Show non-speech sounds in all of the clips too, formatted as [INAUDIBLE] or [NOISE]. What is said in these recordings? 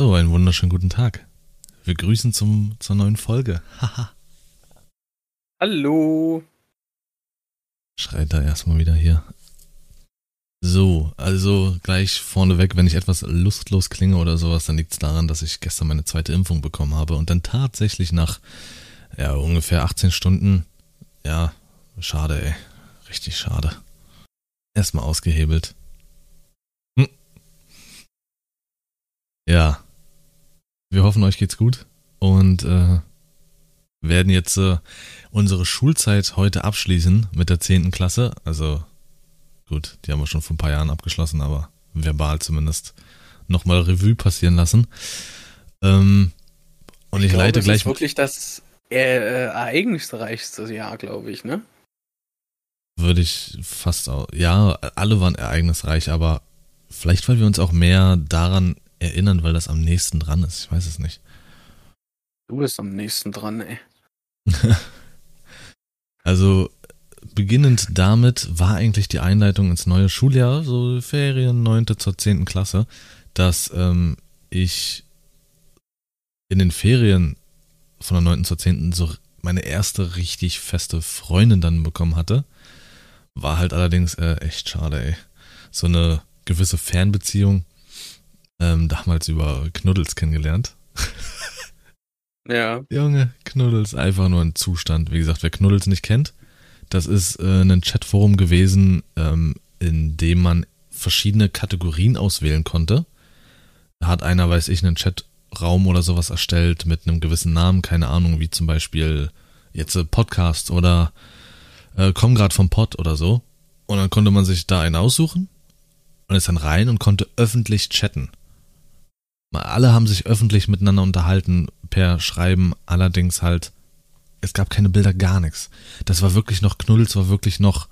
So, einen wunderschönen guten Tag. Wir grüßen zum, zur neuen Folge. Haha. Hallo. Schreit da erstmal wieder hier. So, also gleich vorneweg, wenn ich etwas lustlos klinge oder sowas, dann liegt es daran, dass ich gestern meine zweite Impfung bekommen habe und dann tatsächlich nach ja, ungefähr 18 Stunden, ja, schade, ey. Richtig schade. Erstmal ausgehebelt. Hm. Ja. Wir hoffen, euch geht's gut und äh, werden jetzt äh, unsere Schulzeit heute abschließen mit der 10. Klasse. Also gut, die haben wir schon vor ein paar Jahren abgeschlossen, aber verbal zumindest nochmal Revue passieren lassen. Ähm, und ich, ich glaube, leite gleich. Das ist wirklich das äh, ereignisreichste Jahr, glaube ich, ne? Würde ich fast auch. Ja, alle waren ereignisreich, aber vielleicht, weil wir uns auch mehr daran erinnern, weil das am nächsten dran ist. Ich weiß es nicht. Du bist am nächsten dran, ey. [LAUGHS] also, beginnend damit war eigentlich die Einleitung ins neue Schuljahr, so Ferien, 9. zur 10. Klasse, dass ähm, ich in den Ferien von der 9. zur 10. so meine erste richtig feste Freundin dann bekommen hatte. War halt allerdings äh, echt schade, ey. So eine gewisse Fernbeziehung ähm, damals über Knuddels kennengelernt. [LAUGHS] ja. Junge, Knuddels, einfach nur ein Zustand. Wie gesagt, wer Knuddels nicht kennt, das ist äh, ein Chatforum gewesen, ähm, in dem man verschiedene Kategorien auswählen konnte. Da hat einer, weiß ich, einen Chatraum oder sowas erstellt mit einem gewissen Namen, keine Ahnung, wie zum Beispiel jetzt äh, Podcast oder äh, komm grad vom Pod oder so. Und dann konnte man sich da einen aussuchen und ist dann rein und konnte öffentlich chatten. Alle haben sich öffentlich miteinander unterhalten per Schreiben, allerdings halt, es gab keine Bilder, gar nichts. Das war wirklich noch Knuddels, war wirklich noch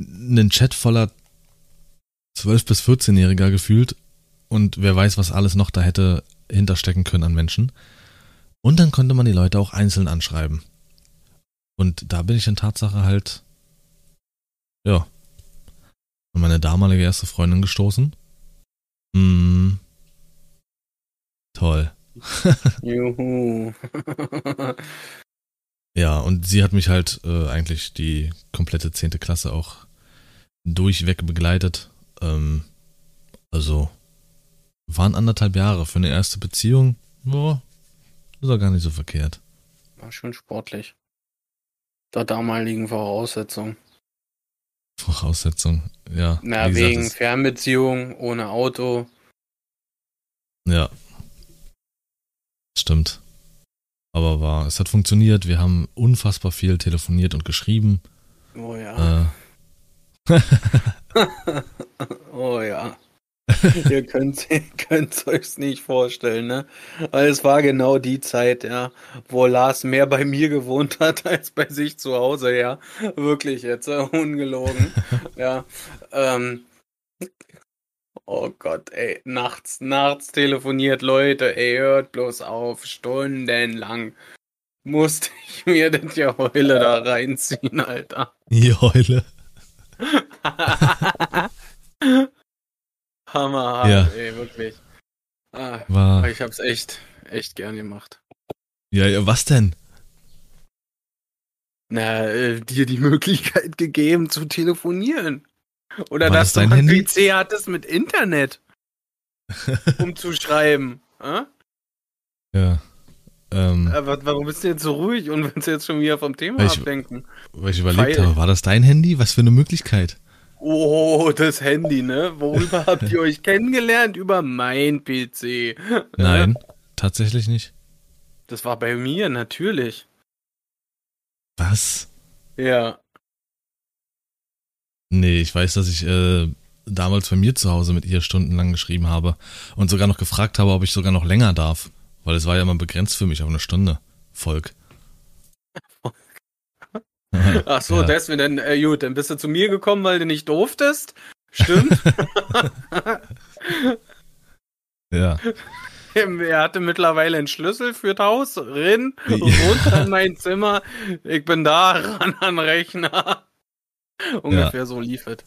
ein Chat voller 12- bis 14-Jähriger gefühlt und wer weiß, was alles noch da hätte hinterstecken können an Menschen. Und dann konnte man die Leute auch einzeln anschreiben. Und da bin ich in Tatsache halt, ja, an meine damalige erste Freundin gestoßen. Mm. Toll. [LAUGHS] Juhu. ja, und sie hat mich halt äh, eigentlich die komplette zehnte Klasse auch durchweg begleitet. Ähm, also waren anderthalb Jahre für eine erste Beziehung. Boah, ist doch gar nicht so verkehrt. War schon sportlich. Der damaligen Voraussetzung. Voraussetzung, ja. Na, wegen gesagt, Fernbeziehung, ohne Auto. Ja. Stimmt. Aber war, es hat funktioniert. Wir haben unfassbar viel telefoniert und geschrieben. Oh ja. Äh. [LAUGHS] oh ja. [LAUGHS] Ihr könnt es euch nicht vorstellen, ne? Weil es war genau die Zeit, ja, wo Lars mehr bei mir gewohnt hat als bei sich zu Hause, ja. Wirklich jetzt, äh, ungelogen. [LAUGHS] ja. Ähm, oh Gott, ey, nachts, nachts telefoniert, Leute, ey, hört bloß auf, stundenlang musste ich mir das Heule da reinziehen, Alter. Die Heule. [LAUGHS] Hammerhart, ja. ey, wirklich. Ah, War... Ich hab's echt, echt gern gemacht. Ja, ja, was denn? Na, äh, dir die [LAUGHS] Möglichkeit gegeben zu telefonieren. Oder War dass das du ein PC hattest mit Internet. [LAUGHS] um zu schreiben. Äh? Ja. Ähm, Aber warum bist du jetzt so ruhig und willst du jetzt schon wieder vom Thema weil ablenken? weil ich überlegt Feil. habe, war das dein Handy? Was für eine Möglichkeit? Oh, das Handy, ne? Worüber [LAUGHS] habt ihr euch kennengelernt? Über mein PC. Nein, tatsächlich nicht. Das war bei mir, natürlich. Was? Ja. Nee, ich weiß, dass ich äh, damals bei mir zu Hause mit ihr stundenlang geschrieben habe und sogar noch gefragt habe, ob ich sogar noch länger darf. Weil es war ja immer begrenzt für mich auf eine Stunde. Volk. [LAUGHS] Ach so, ja. deswegen, dann, äh, gut, dann bist du zu mir gekommen, weil du nicht durftest. Stimmt. [LAUGHS] ja. Er hatte mittlerweile einen Schlüssel für das Haus, rin, runter in mein Zimmer. Ich bin da, [LAUGHS] ran an Rechner. Ungefähr ja. so lief es.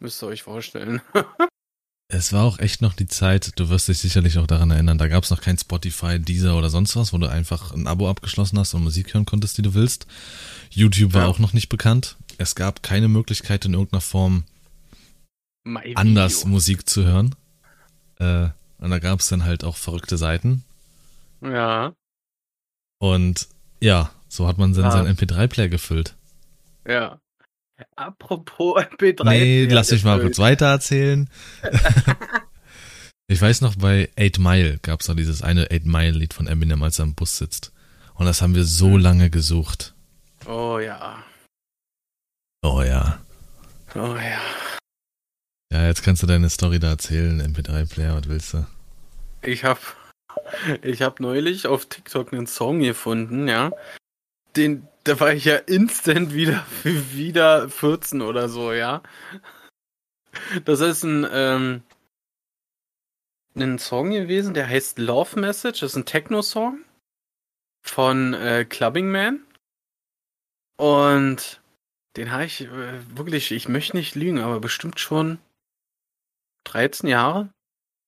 Müsst ihr euch vorstellen. Es war auch echt noch die Zeit, du wirst dich sicherlich auch daran erinnern, da gab es noch kein Spotify, Deezer oder sonst was, wo du einfach ein Abo abgeschlossen hast und Musik hören konntest, die du willst. YouTube war Ja. auch noch nicht bekannt. Es gab keine Möglichkeit in irgendeiner Form anders. Musik zu hören. Äh, und da gab es dann halt auch verrückte Seiten. Ja, Und ja, so hat man dann Ah. seinen MP3-Player gefüllt. ja. Apropos MP3. nee, lass mich mal kurz weiter erzählen. [LAUGHS] ich weiß noch, bei Eight Mile gab es da dieses eine Eight Mile-Lied von Eminem, als er im Bus sitzt. Und das haben wir so lange gesucht. Oh ja. Oh ja. Oh ja. Ja, jetzt kannst du deine Story da erzählen, MP3-Player, was willst du? Ich hab, ich hab neulich auf TikTok einen Song gefunden, ja. Den, da war ich ja instant wieder, [LAUGHS] wieder 14 oder so, ja. Das ist ein, ähm, ein Song gewesen, der heißt Love Message, das ist ein Techno-Song von äh, Clubbing Man. Und den habe ich äh, wirklich, ich möchte nicht lügen, aber bestimmt schon 13 Jahre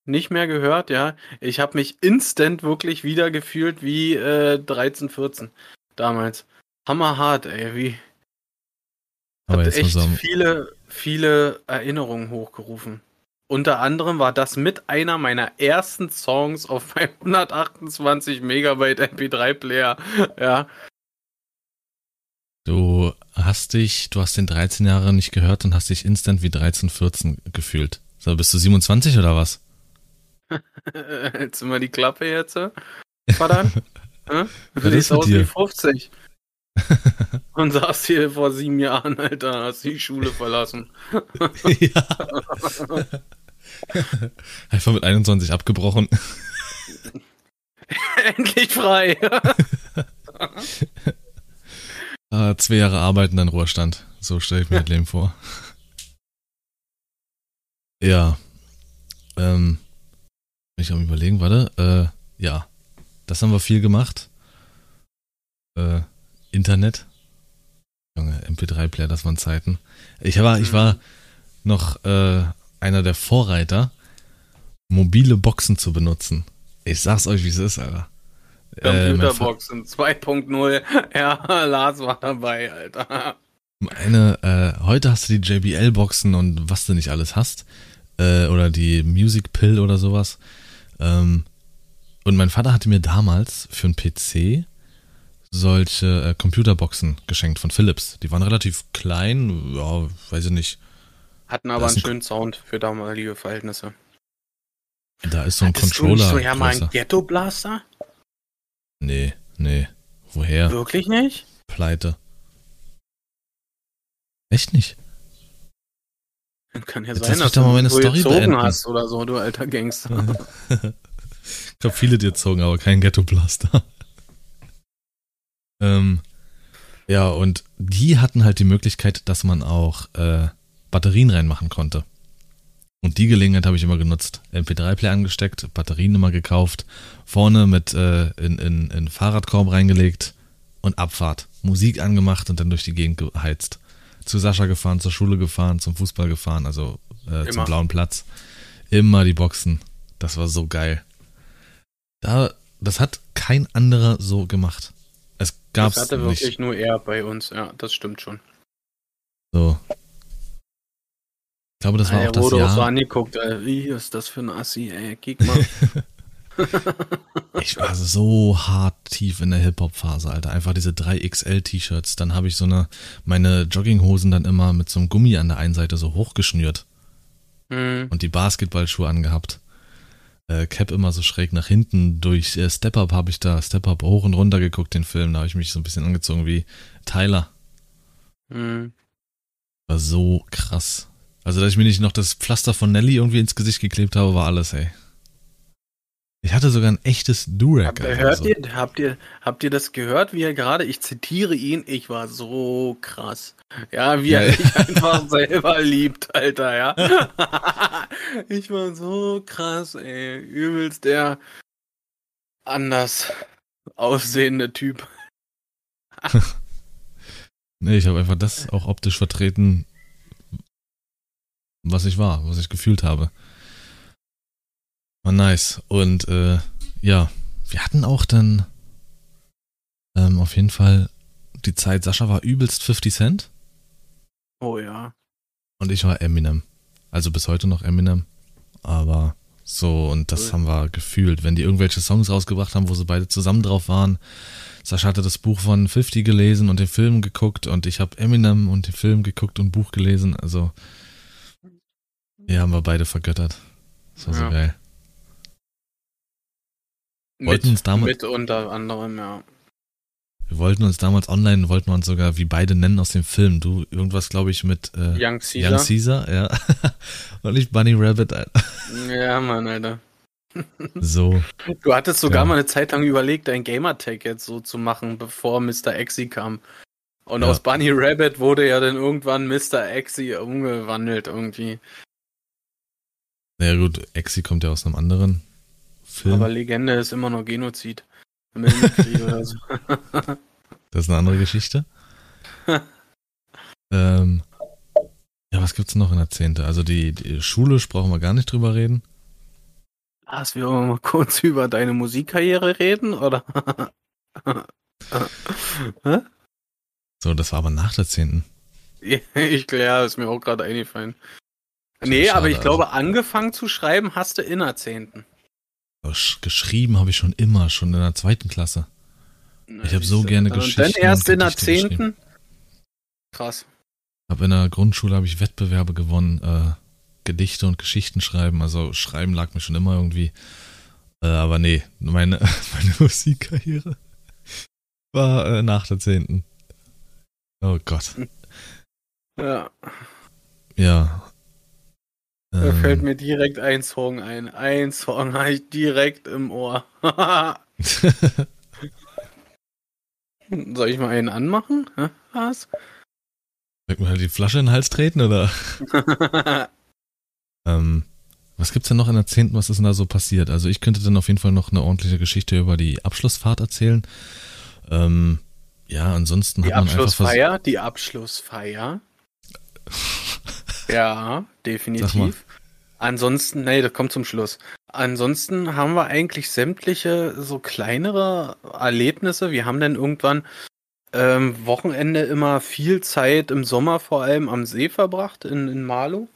nicht mehr gehört, ja. Ich habe mich instant wirklich wieder gefühlt wie äh, 13, 14 damals. Hammerhart, ey, wie Aber hat mal echt viele, viele Erinnerungen hochgerufen. Unter anderem war das mit einer meiner ersten Songs auf meinem [LAUGHS] 128 Megabyte MP3-Player. Ja, Du hast dich, du hast den 13 Jahre nicht gehört und hast dich instant wie 13, 14 gefühlt. So, bist du 27 oder was? [LAUGHS] jetzt immer die Klappe jetzt. Verdammt. [LAUGHS] Hä? Du siehst aus wie 50. [LAUGHS] Und saß hier vor sieben Jahren, Alter, hast die Schule verlassen. [LAUGHS] ja. Einfach mit 21 abgebrochen. [LAUGHS] Endlich frei. Ah, zwei Jahre arbeiten, dann Ruhestand. So stelle ich mir das Leben vor. Ja. Ähm, ich am überlegen, warte. Äh, ja. Das haben wir viel gemacht. Äh, Internet. Junge, MP3-Player, das waren Zeiten. Ich war, ich war noch äh, einer der Vorreiter, mobile Boxen zu benutzen. Ich sag's euch, wie es ist, Alter. Äh, Computerboxen 2.0. [LAUGHS] Ja, Lars war dabei, Alter. Meine, äh, heute hast du die JBL-Boxen und was du nicht alles hast. Äh, oder die Music Pill oder sowas. Ähm, und mein Vater hatte mir damals für einen PC solche äh, Computerboxen geschenkt von Philips. Die waren relativ klein, ja, weiß ich nicht. Hatten aber einen ein- schönen Sound für damalige Verhältnisse. Da ist so ein Hattest Controller. Du nicht so, ja, mal größer. ein Ghetto Blaster? Nee, nee. Woher? Wirklich nicht? Pleite. Echt nicht? Kann ja Jetzt sein, dass doch mal meine du Story gezogen beenden. hast oder so, du alter Gangster. [LAUGHS] Ich glaube, viele dir zogen, aber kein Ghetto Blaster. Ähm, ja, und die hatten halt die Möglichkeit, dass man auch äh, Batterien reinmachen konnte. Und die Gelegenheit habe ich immer genutzt. MP3-Player angesteckt, Batterien immer gekauft, vorne mit äh, in, in, in Fahrradkorb reingelegt und Abfahrt. Musik angemacht und dann durch die Gegend geheizt. Zu Sascha gefahren, zur Schule gefahren, zum Fußball gefahren, also äh, zum blauen Platz. Immer die Boxen. Das war so geil. Da, das hat kein anderer so gemacht. Es gab's das hatte nicht. wirklich nur er bei uns, ja, das stimmt schon. So. Ich glaube, das war Alter, auch das wurde auch so Jahr. angeguckt, Alter, wie ist das für ein Assi, ey, kick mal. [LAUGHS] Ich war so hart tief in der Hip-Hop-Phase, Alter. Einfach diese 3XL-T-Shirts. Dann habe ich so eine, meine Jogginghosen dann immer mit so einem Gummi an der einen Seite so hochgeschnürt hm. und die Basketballschuhe angehabt. Äh, Cap immer so schräg nach hinten. Durch äh, Step Up habe ich da, Step Up hoch und runter geguckt, den Film. Da habe ich mich so ein bisschen angezogen wie Tyler. Hm. War so krass. Also, dass ich mir nicht noch das Pflaster von Nelly irgendwie ins Gesicht geklebt habe, war alles, ey. Ich hatte sogar ein echtes Durag. Habt, Alter, hört so. ihr, habt ihr, habt ihr das gehört, wie er gerade, ich zitiere ihn, ich war so krass. Ja, wie er ja. sich einfach selber liebt, Alter, ja. [LAUGHS] ich war so krass, ey. Übelst der anders aussehende Typ. [LAUGHS] Nee, ich habe einfach das auch optisch vertreten, was ich war, was ich gefühlt habe. War nice. Und äh, ja, wir hatten auch dann ähm, auf jeden Fall die Zeit, Sascha war übelst 50 Cent. Oh ja. Und ich war Eminem. Also bis heute noch Eminem. Aber so, und das cool. haben wir gefühlt. Wenn die irgendwelche Songs rausgebracht haben, wo sie beide zusammen drauf waren. Sascha hatte das Buch von 50 gelesen und den Film geguckt und ich habe Eminem und den Film geguckt und Buch gelesen. Also, ja, haben wir beide vergöttert. Das war ja. so geil. Wollten mit, uns damals, mit unter anderem, ja. Wir wollten uns damals online, wollten wir uns sogar wie beide nennen aus dem Film. Du irgendwas, glaube ich, mit äh, Young Caesar. Young Caesar, ja. [LAUGHS] Und nicht Bunny Rabbit, Alter. Ja, Mann, Alter. So. Du hattest sogar ja. mal eine Zeit lang überlegt, dein Gamertag jetzt so zu machen, bevor Mr. Exi kam. Und ja. aus Bunny Rabbit wurde ja dann irgendwann Mr. Exi umgewandelt irgendwie. Naja gut, Exi kommt ja aus einem anderen Film. Aber Legende ist immer noch Genozid. Oder so. [LAUGHS] Das ist eine andere Geschichte. [LAUGHS] ähm, ja, was gibt's noch in der Zehnte? Also die, die Schule brauchen wir gar nicht drüber reden. Lass wir mal kurz [LAUGHS] über deine Musikkarriere reden, oder? so, das war aber nach der Zehnten. ich klar, ist mir auch gerade eingefallen. Nee, aber ich glaube, also. angefangen zu schreiben hast du in der Zehnten. Geschrieben habe ich schon immer, schon in der zweiten Klasse. Na, ich habe so gerne geschrieben. Und dann erst in der zehnten? Krass. Hab in der Grundschule habe ich Wettbewerbe gewonnen, äh, Gedichte und Geschichten schreiben. Also schreiben lag mir schon immer irgendwie. Äh, aber nee, meine, [LAUGHS] meine Musikkarriere war äh, nach der zehnten. Oh Gott. Ja. Ja, da ähm, fällt mir direkt ein Song ein. Ein Song [LAUGHS] habe ich direkt im Ohr. [LAUGHS] Soll ich mal einen anmachen? Was? Soll mir halt die Flasche in den Hals treten, oder? [LAUGHS] ähm, was gibt's denn noch in der 10., was ist denn da so passiert? Also ich könnte dann auf jeden Fall noch eine ordentliche Geschichte über die Abschlussfahrt erzählen. Ähm, ja, ansonsten die hat man einfach Abschlussfeier, die Abschlussfeier. [LAUGHS] Ja, definitiv. Ansonsten, nee, das kommt zum Schluss. Ansonsten haben wir eigentlich sämtliche so kleinere Erlebnisse. Wir haben dann irgendwann ähm, Wochenende immer viel Zeit im Sommer vor allem am See verbracht in, in Malu.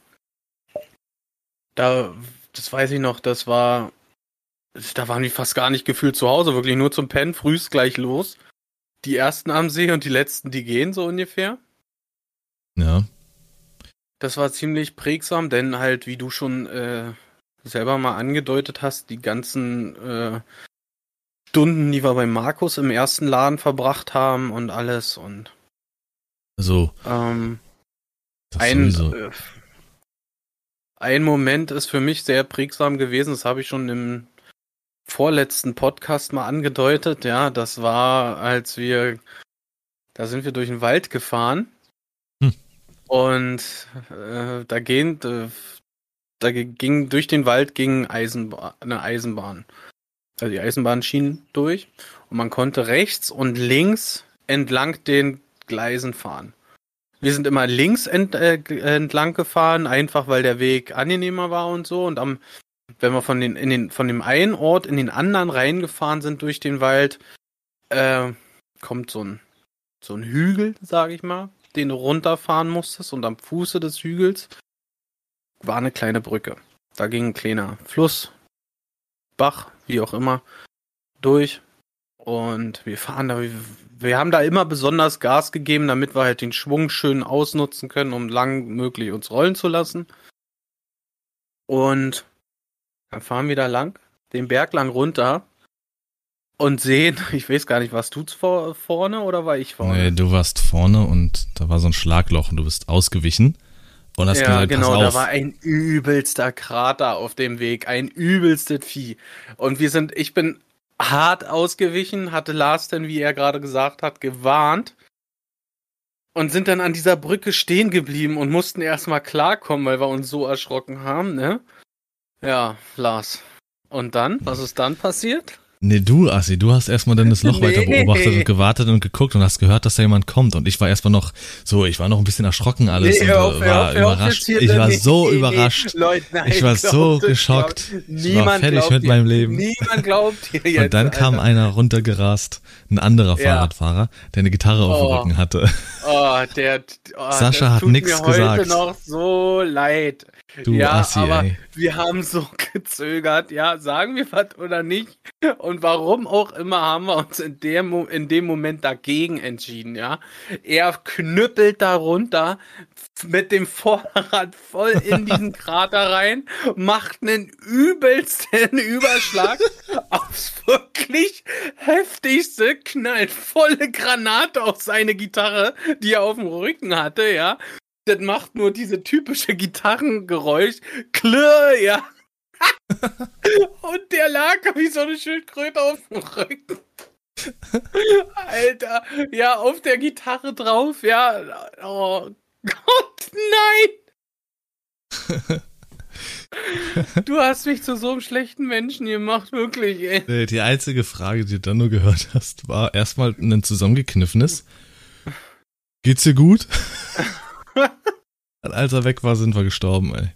Da, das weiß ich noch, das war, da waren die fast gar nicht gefühlt zu Hause, wirklich nur zum Pennen, frühst gleich los. Die ersten am See und die letzten, die gehen so ungefähr. Ja. Das war ziemlich prägsam, denn halt, wie du schon äh, selber mal angedeutet hast, die ganzen äh, Stunden, die wir bei Markus im ersten Laden verbracht haben und alles und so. Ähm, ein, äh, ein Moment ist für mich sehr prägsam gewesen, das habe ich schon im vorletzten Podcast mal angedeutet, ja, das war, als wir, da sind wir durch den Wald gefahren und äh, da gehen, äh, da ging durch den Wald ging Eisenbahn, eine Eisenbahn. Also die Eisenbahnschienen durch und man konnte rechts und links entlang den Gleisen fahren. Wir sind immer links ent, äh, entlang gefahren, einfach weil der Weg angenehmer war und so. Und am, wenn wir von, den, in den, von dem einen Ort in den anderen reingefahren sind durch den Wald, äh, kommt so ein, so ein Hügel, sage ich mal den du runterfahren musstest und am Fuße des Hügels war eine kleine Brücke. Da ging ein kleiner Fluss, Bach, wie auch immer, durch. Und wir fahren da, wir haben da immer besonders Gas gegeben, damit wir halt den Schwung schön ausnutzen können, um lang möglich uns rollen zu lassen. Und dann fahren wir da lang, den Berg lang runter und sehen, [LAUGHS] ich weiß gar nicht, warst du vor, vorne oder war ich vorne? Nee, du warst vorne und da war so ein Schlagloch und du bist ausgewichen. Und hast ja, gesagt, genau, da war ein übelster Krater auf dem Weg, ein übelstes Vieh. Und wir sind, ich bin hart ausgewichen, hatte Lars denn, wie er gerade gesagt hat, gewarnt und sind dann an dieser Brücke stehen geblieben und mussten erstmal klarkommen, weil wir uns so erschrocken haben, ne? Ja, Lars. Und dann? Was ist dann passiert? Nee, du, Assi, du hast erstmal dann das Loch Nee. weiter beobachtet und gewartet und geguckt und hast gehört, dass da jemand kommt. Und ich war erstmal noch so, ich war noch ein bisschen erschrocken alles und hör auf, äh, hör war auf, auf, überrascht. hier, Ich war nee, so nee, nee, überrascht. Leute, nein, Ich war so geschockt. glaubt- Ich war fertig mit dir. meinem Leben. Niemand glaubt dir jetzt. Und dann kam Alter. einer runtergerast, ein anderer Ja. Fahrradfahrer, der eine Gitarre auf dem Oh. Rücken hatte. Oh, der, oh, Sascha das hat tut nix mir heute gesagt. noch so leid. Du ja, Assi, aber ey. wir haben so [LAUGHS] gezögert, ja, sagen wir was oder nicht. Und warum auch immer haben wir uns in dem, Mo- in dem Moment dagegen entschieden, ja. Er knüppelt da runter mit dem [LAUGHS] Vorderrad voll in diesen [LAUGHS] Krater rein, macht einen übelsten Überschlag aufs wirklich heftigste, knallt volle Granate auf seine Gitarre, die er auf dem Rücken hatte, ja. Das macht nur diese typische Gitarrengeräusch. Klirr, ja. [LAUGHS] Und der lag wie so eine Schildkröte auf dem Rücken. Alter, ja, auf der Gitarre drauf, ja. Oh Gott, nein! [LAUGHS] Du hast mich zu so einem schlechten Menschen gemacht, wirklich, ey. Nee, Die einzige Frage, die du dann nur gehört hast, war erstmal ein zusammengekniffenes. Geht's dir gut? [LAUGHS] Als er weg war, sind wir gestorben, ey.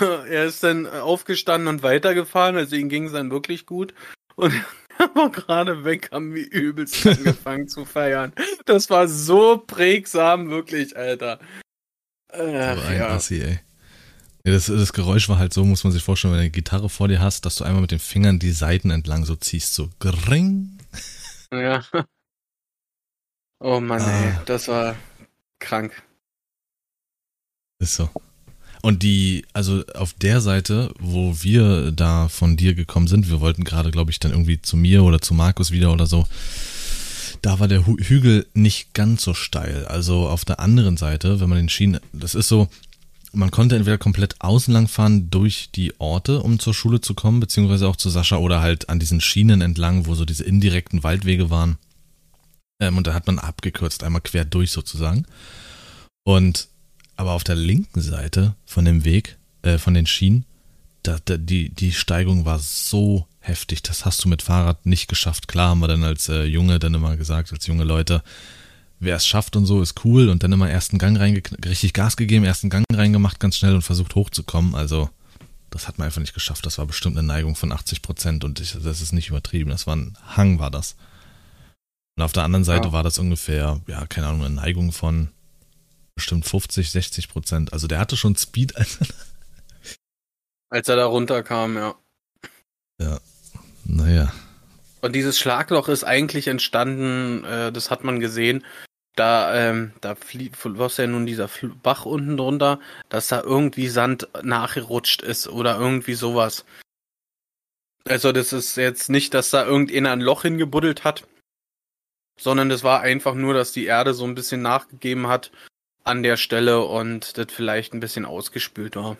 Ja, er ist dann aufgestanden und weitergefahren, also ihm ging es dann wirklich gut. Und [LAUGHS] er war gerade weg, haben wir übelst [LAUGHS] angefangen zu feiern. Das war so prägsam, wirklich, Alter. So Ach, ein ja. Assi, ey. Ja, das, das Geräusch war halt so, muss man sich vorstellen, wenn du eine Gitarre vor dir hast, dass du einmal mit den Fingern die Seiten entlang so ziehst, so gring. ja. Oh Mann, Ah. ey, das war krank. Ist so. Und die, also auf der Seite, wo wir da von dir gekommen sind, wir wollten gerade, glaube ich, dann irgendwie zu mir oder zu Markus wieder oder so, da war der Hügel nicht ganz so steil. Also auf der anderen Seite, wenn man den Schienen, das ist so, man konnte entweder komplett außen lang fahren durch die Orte, um zur Schule zu kommen, beziehungsweise auch zu Sascha oder halt an diesen Schienen entlang, wo so diese indirekten Waldwege waren. Ähm, und da hat man abgekürzt, einmal quer durch sozusagen. Und aber auf der linken Seite von dem Weg, äh, von den Schienen, da, da, die, die Steigung war so heftig. Das hast du mit Fahrrad nicht geschafft. Klar haben wir dann als äh, Junge dann immer gesagt, als junge Leute, wer es schafft und so, ist cool. Und dann immer ersten Gang reinge richtig Gas gegeben, ersten Gang reingemacht, ganz schnell und versucht hochzukommen. Also, das hat man einfach nicht geschafft. Das war bestimmt eine Neigung von 80 Prozent und ich, das ist nicht übertrieben. Das war ein Hang, war das. Und auf der anderen Seite Ja. war das ungefähr, ja, keine Ahnung, eine Neigung von bestimmt 50, 60 Prozent. Also der hatte schon Speed. Als, Als er da runterkam, ja. naja, Und dieses Schlagloch ist eigentlich entstanden, äh, das hat man gesehen, da, ähm, da floss ja nun dieser Bach unten drunter, dass da irgendwie Sand nachgerutscht ist oder irgendwie sowas. Also das ist jetzt nicht, dass da irgendeiner ein Loch hingebuddelt hat, sondern das war einfach nur, dass die Erde so ein bisschen nachgegeben hat an der Stelle und das vielleicht ein bisschen ausgespült war.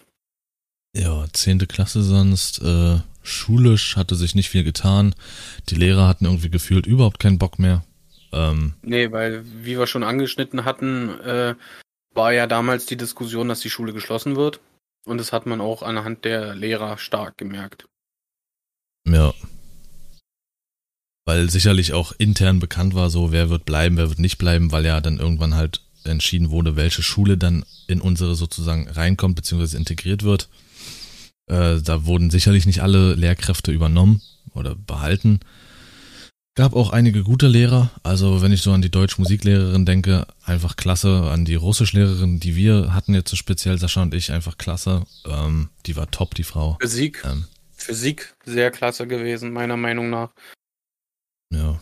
ja, zehnte Klasse sonst. Äh, schulisch hatte sich nicht viel getan. Die Lehrer hatten irgendwie gefühlt überhaupt keinen Bock mehr. Ähm, Nee, weil, wie wir schon angeschnitten hatten, äh, war ja damals die Diskussion, dass die Schule geschlossen wird. Und das hat man auch anhand der Lehrer stark gemerkt. ja. Weil sicherlich auch intern bekannt war, so wer wird bleiben, wer wird nicht bleiben, weil ja dann irgendwann halt entschieden wurde, welche Schule dann in unsere sozusagen reinkommt, beziehungsweise integriert wird. Äh, da wurden sicherlich nicht alle Lehrkräfte übernommen oder behalten. Gab auch einige gute Lehrer. Also wenn ich so an die Deutsch-Musiklehrerin denke, einfach klasse. An die Russischlehrerin, die wir hatten jetzt so speziell, Sascha und ich, einfach klasse. Ähm, die war top, die Frau. Physik, Ähm, Physik sehr klasse gewesen, meiner Meinung nach. ja.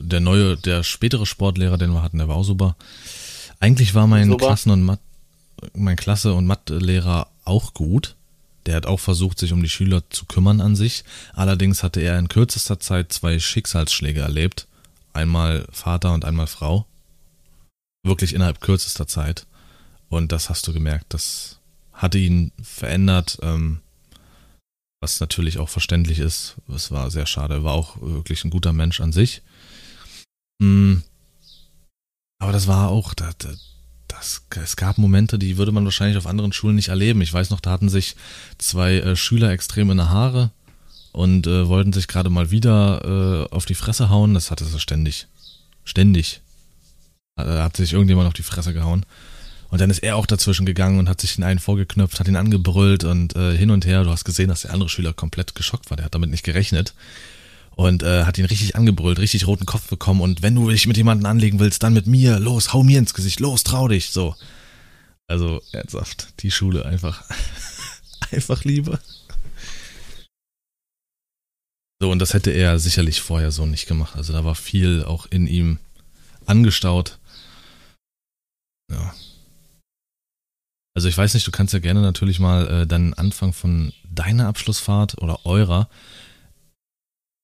Der neue, der spätere Sportlehrer, den wir hatten, der war auch super. Eigentlich war mein Super. Klassen- und Math, mein Klasse- und Mathelehrer auch gut. Der hat auch versucht, sich um die Schüler zu kümmern an sich. Allerdings hatte er in kürzester Zeit zwei Schicksalsschläge erlebt. Einmal Vater und einmal Frau. Wirklich innerhalb kürzester Zeit. Und das hast du gemerkt. Das hatte ihn verändert, ähm, was natürlich auch verständlich ist. Es war sehr schade. Er war auch wirklich ein guter Mensch an sich. Mm. Aber das war auch, das, das, es gab Momente, die würde man wahrscheinlich auf anderen Schulen nicht erleben. Ich weiß noch, da hatten sich zwei äh, Schüler extrem in der Haare und äh, wollten sich gerade mal wieder äh, auf die Fresse hauen. Das hatte sie ständig. Ständig. Hat, hat sich irgendjemand auf die Fresse gehauen. Und dann ist er auch dazwischen gegangen und hat sich den einen vorgeknöpft, hat ihn angebrüllt und äh, hin und her. Du hast gesehen, dass der andere Schüler komplett geschockt war. Der hat damit nicht gerechnet. Und äh, hat ihn richtig angebrüllt, richtig roten Kopf bekommen. Und wenn du dich mit jemandem anlegen willst, dann mit mir. Los, hau mir ins Gesicht. Los, trau dich. So. Also, ernsthaft. Die Schule einfach. [LAUGHS] einfach Liebe. So, und das hätte er sicherlich vorher so nicht gemacht. Also da war viel auch in ihm angestaut. Ja. Also ich weiß nicht, du kannst ja gerne natürlich mal äh, dann Anfang von deiner Abschlussfahrt oder eurer.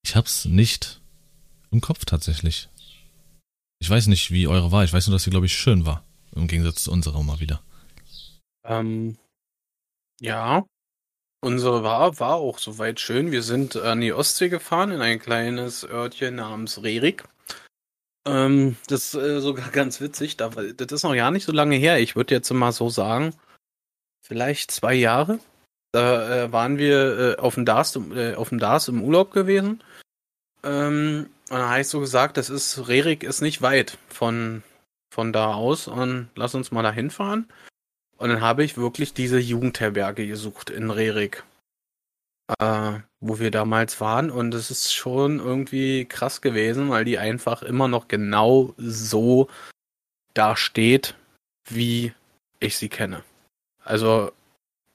Ich hab's nicht im Kopf tatsächlich. Ich weiß nicht, wie eure war. Ich weiß nur, dass sie, glaube ich, schön war. Im Gegensatz zu unserer mal wieder. Ähm, ja, Unsere war, war auch soweit schön. Wir sind an die Ostsee gefahren, in ein kleines Örtchen namens Rerik. Ähm, das ist äh, sogar [LAUGHS] ganz witzig. Da, das ist noch gar nicht so lange her. Ich würde jetzt mal so sagen, vielleicht zwei Jahre. Da äh, waren wir äh, auf, dem Dars, äh, auf dem Dars im Urlaub gewesen. Ähm, und da habe ich so gesagt, das ist, Rerik ist nicht weit von, von da aus und lass uns mal da hinfahren. Und dann habe ich wirklich diese Jugendherberge gesucht in Rerik, äh, wo wir damals waren. Und es ist schon irgendwie krass gewesen, weil die einfach immer noch genau so da steht, wie ich sie kenne. Also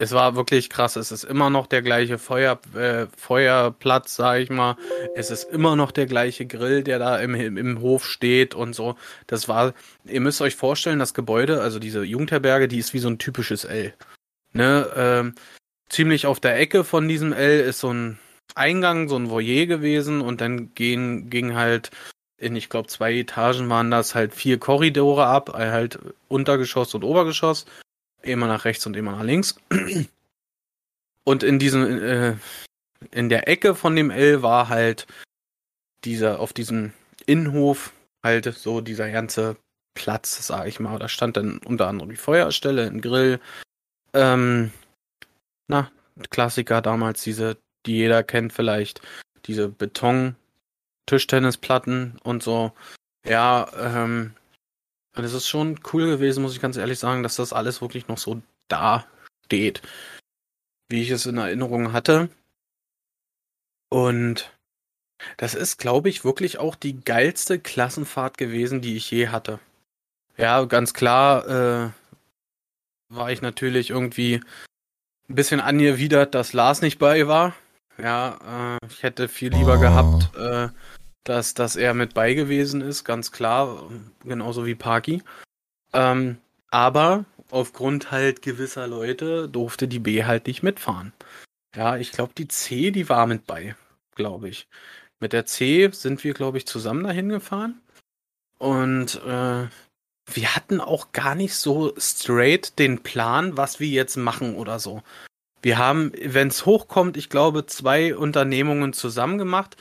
es war wirklich krass. Es ist immer noch der gleiche Feuer, äh, Feuerplatz, sag ich mal. Es ist immer noch der gleiche Grill, der da im, im Hof steht und so. Das war, ihr müsst euch vorstellen, das Gebäude, also diese Jugendherberge, die ist wie so ein typisches L. Ne, ähm, ziemlich auf der Ecke von diesem L ist so ein Eingang, so ein Voyer gewesen und dann gehen, ging halt in, ich glaube, zwei Etagen waren das halt vier Korridore ab, halt Untergeschoss und Obergeschoss immer nach rechts und immer nach links. Und in diesem, äh, in der Ecke von dem L war halt dieser, auf diesem Innenhof halt so dieser ganze Platz, sag ich mal. Da stand dann unter anderem die Feuerstelle, ein Grill. Ähm, na, Klassiker damals, diese, die jeder kennt vielleicht, diese Beton-Tischtennisplatten und so. Ja, ähm, und es ist schon cool gewesen, muss ich ganz ehrlich sagen, dass das alles wirklich noch so da steht, wie ich es in Erinnerung hatte. Und das ist, glaube ich, wirklich auch die geilste Klassenfahrt gewesen, die ich je hatte. Ja, ganz klar äh, war ich natürlich irgendwie ein bisschen angewidert, dass Lars nicht bei war. Ja, äh, ich hätte viel lieber oh. gehabt, äh, dass, dass er mit bei gewesen ist, ganz klar, genauso wie Parky. Ähm, aber aufgrund halt gewisser Leute durfte die B halt nicht mitfahren. Ja, ich glaube, die C, die war mit bei, glaube ich. Mit der C sind wir, glaube ich, zusammen dahin gefahren. Und äh, wir hatten auch gar nicht so straight den Plan, was wir jetzt machen oder so. Wir haben, wenn es hochkommt, ich glaube, zwei Unternehmungen zusammen gemacht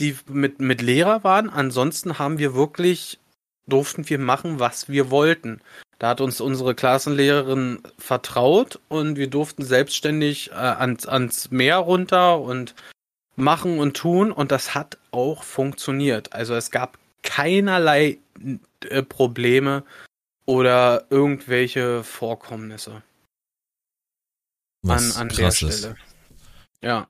die mit, mit Lehrer waren. Ansonsten haben wir wirklich, durften wir machen, was wir wollten. Da hat uns unsere Klassenlehrerin vertraut und wir durften selbstständig äh, ans, ans Meer runter und machen und tun und das hat auch funktioniert. Also es gab keinerlei äh, Probleme oder irgendwelche Vorkommnisse Was an, an der Stelle. Ist. Ja.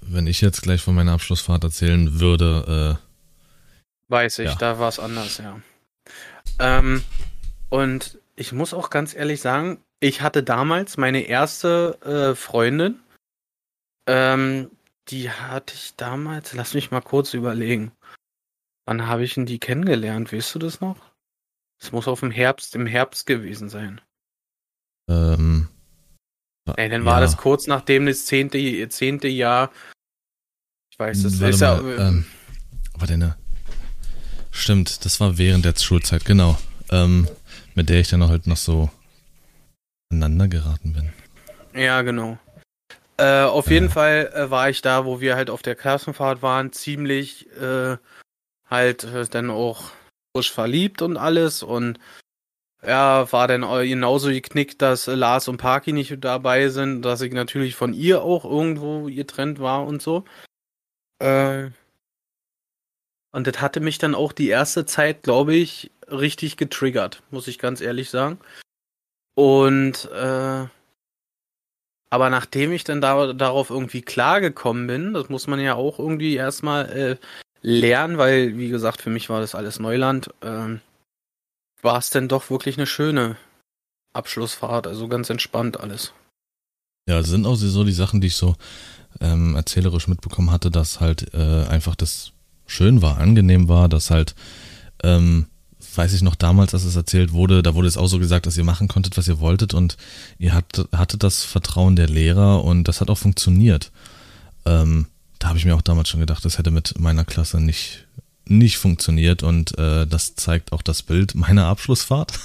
Wenn ich jetzt gleich von meiner Abschlussfahrt erzählen würde, äh, weiß ich, ja. da war es anders, ja. Ähm, und ich muss auch ganz ehrlich sagen, ich hatte damals meine erste äh, Freundin. Ähm, die hatte ich damals, lass mich mal kurz überlegen. Wann habe ich denn die kennengelernt? Weißt du das noch? Es muss auf dem Herbst, im Herbst gewesen sein. Ähm, Ey, dann war ja. das kurz nachdem das zehnte, zehnte Jahr. Ich weiß, das Warte ist ja. Mal, ähm, warte, ne? Stimmt, das war während der Schulzeit, genau. Ähm, mit der ich dann heute noch so aneinander geraten bin. Ja, genau. Äh, auf ja. jeden Fall äh, war ich da, wo wir halt auf der Klassenfahrt waren, ziemlich äh, halt äh, dann auch frisch verliebt und alles und ja, war dann genauso geknickt, dass Lars und Parky nicht dabei sind, dass ich natürlich von ihr auch irgendwo getrennt war und so. Äh, und das hatte mich dann auch die erste Zeit, glaube ich, richtig getriggert, muss ich ganz ehrlich sagen. Und äh, aber nachdem ich dann da, darauf irgendwie klargekommen bin, das muss man ja auch irgendwie erstmal äh, lernen, weil, wie gesagt, für mich war das alles Neuland, äh, war es denn doch wirklich eine schöne Abschlussfahrt, also ganz entspannt alles. Ja, sind auch so die Sachen, die ich so ähm, erzählerisch mitbekommen hatte, dass halt äh, einfach das schön war, angenehm war, dass halt, ähm, weiß ich noch damals, als es erzählt wurde, da wurde es auch so gesagt, dass ihr machen konntet, was ihr wolltet und ihr hattet, hattet das Vertrauen der Lehrer und das hat auch funktioniert. Ähm, da habe ich mir auch damals schon gedacht, das hätte mit meiner Klasse nicht, nicht funktioniert und äh, das zeigt auch das Bild meiner Abschlussfahrt.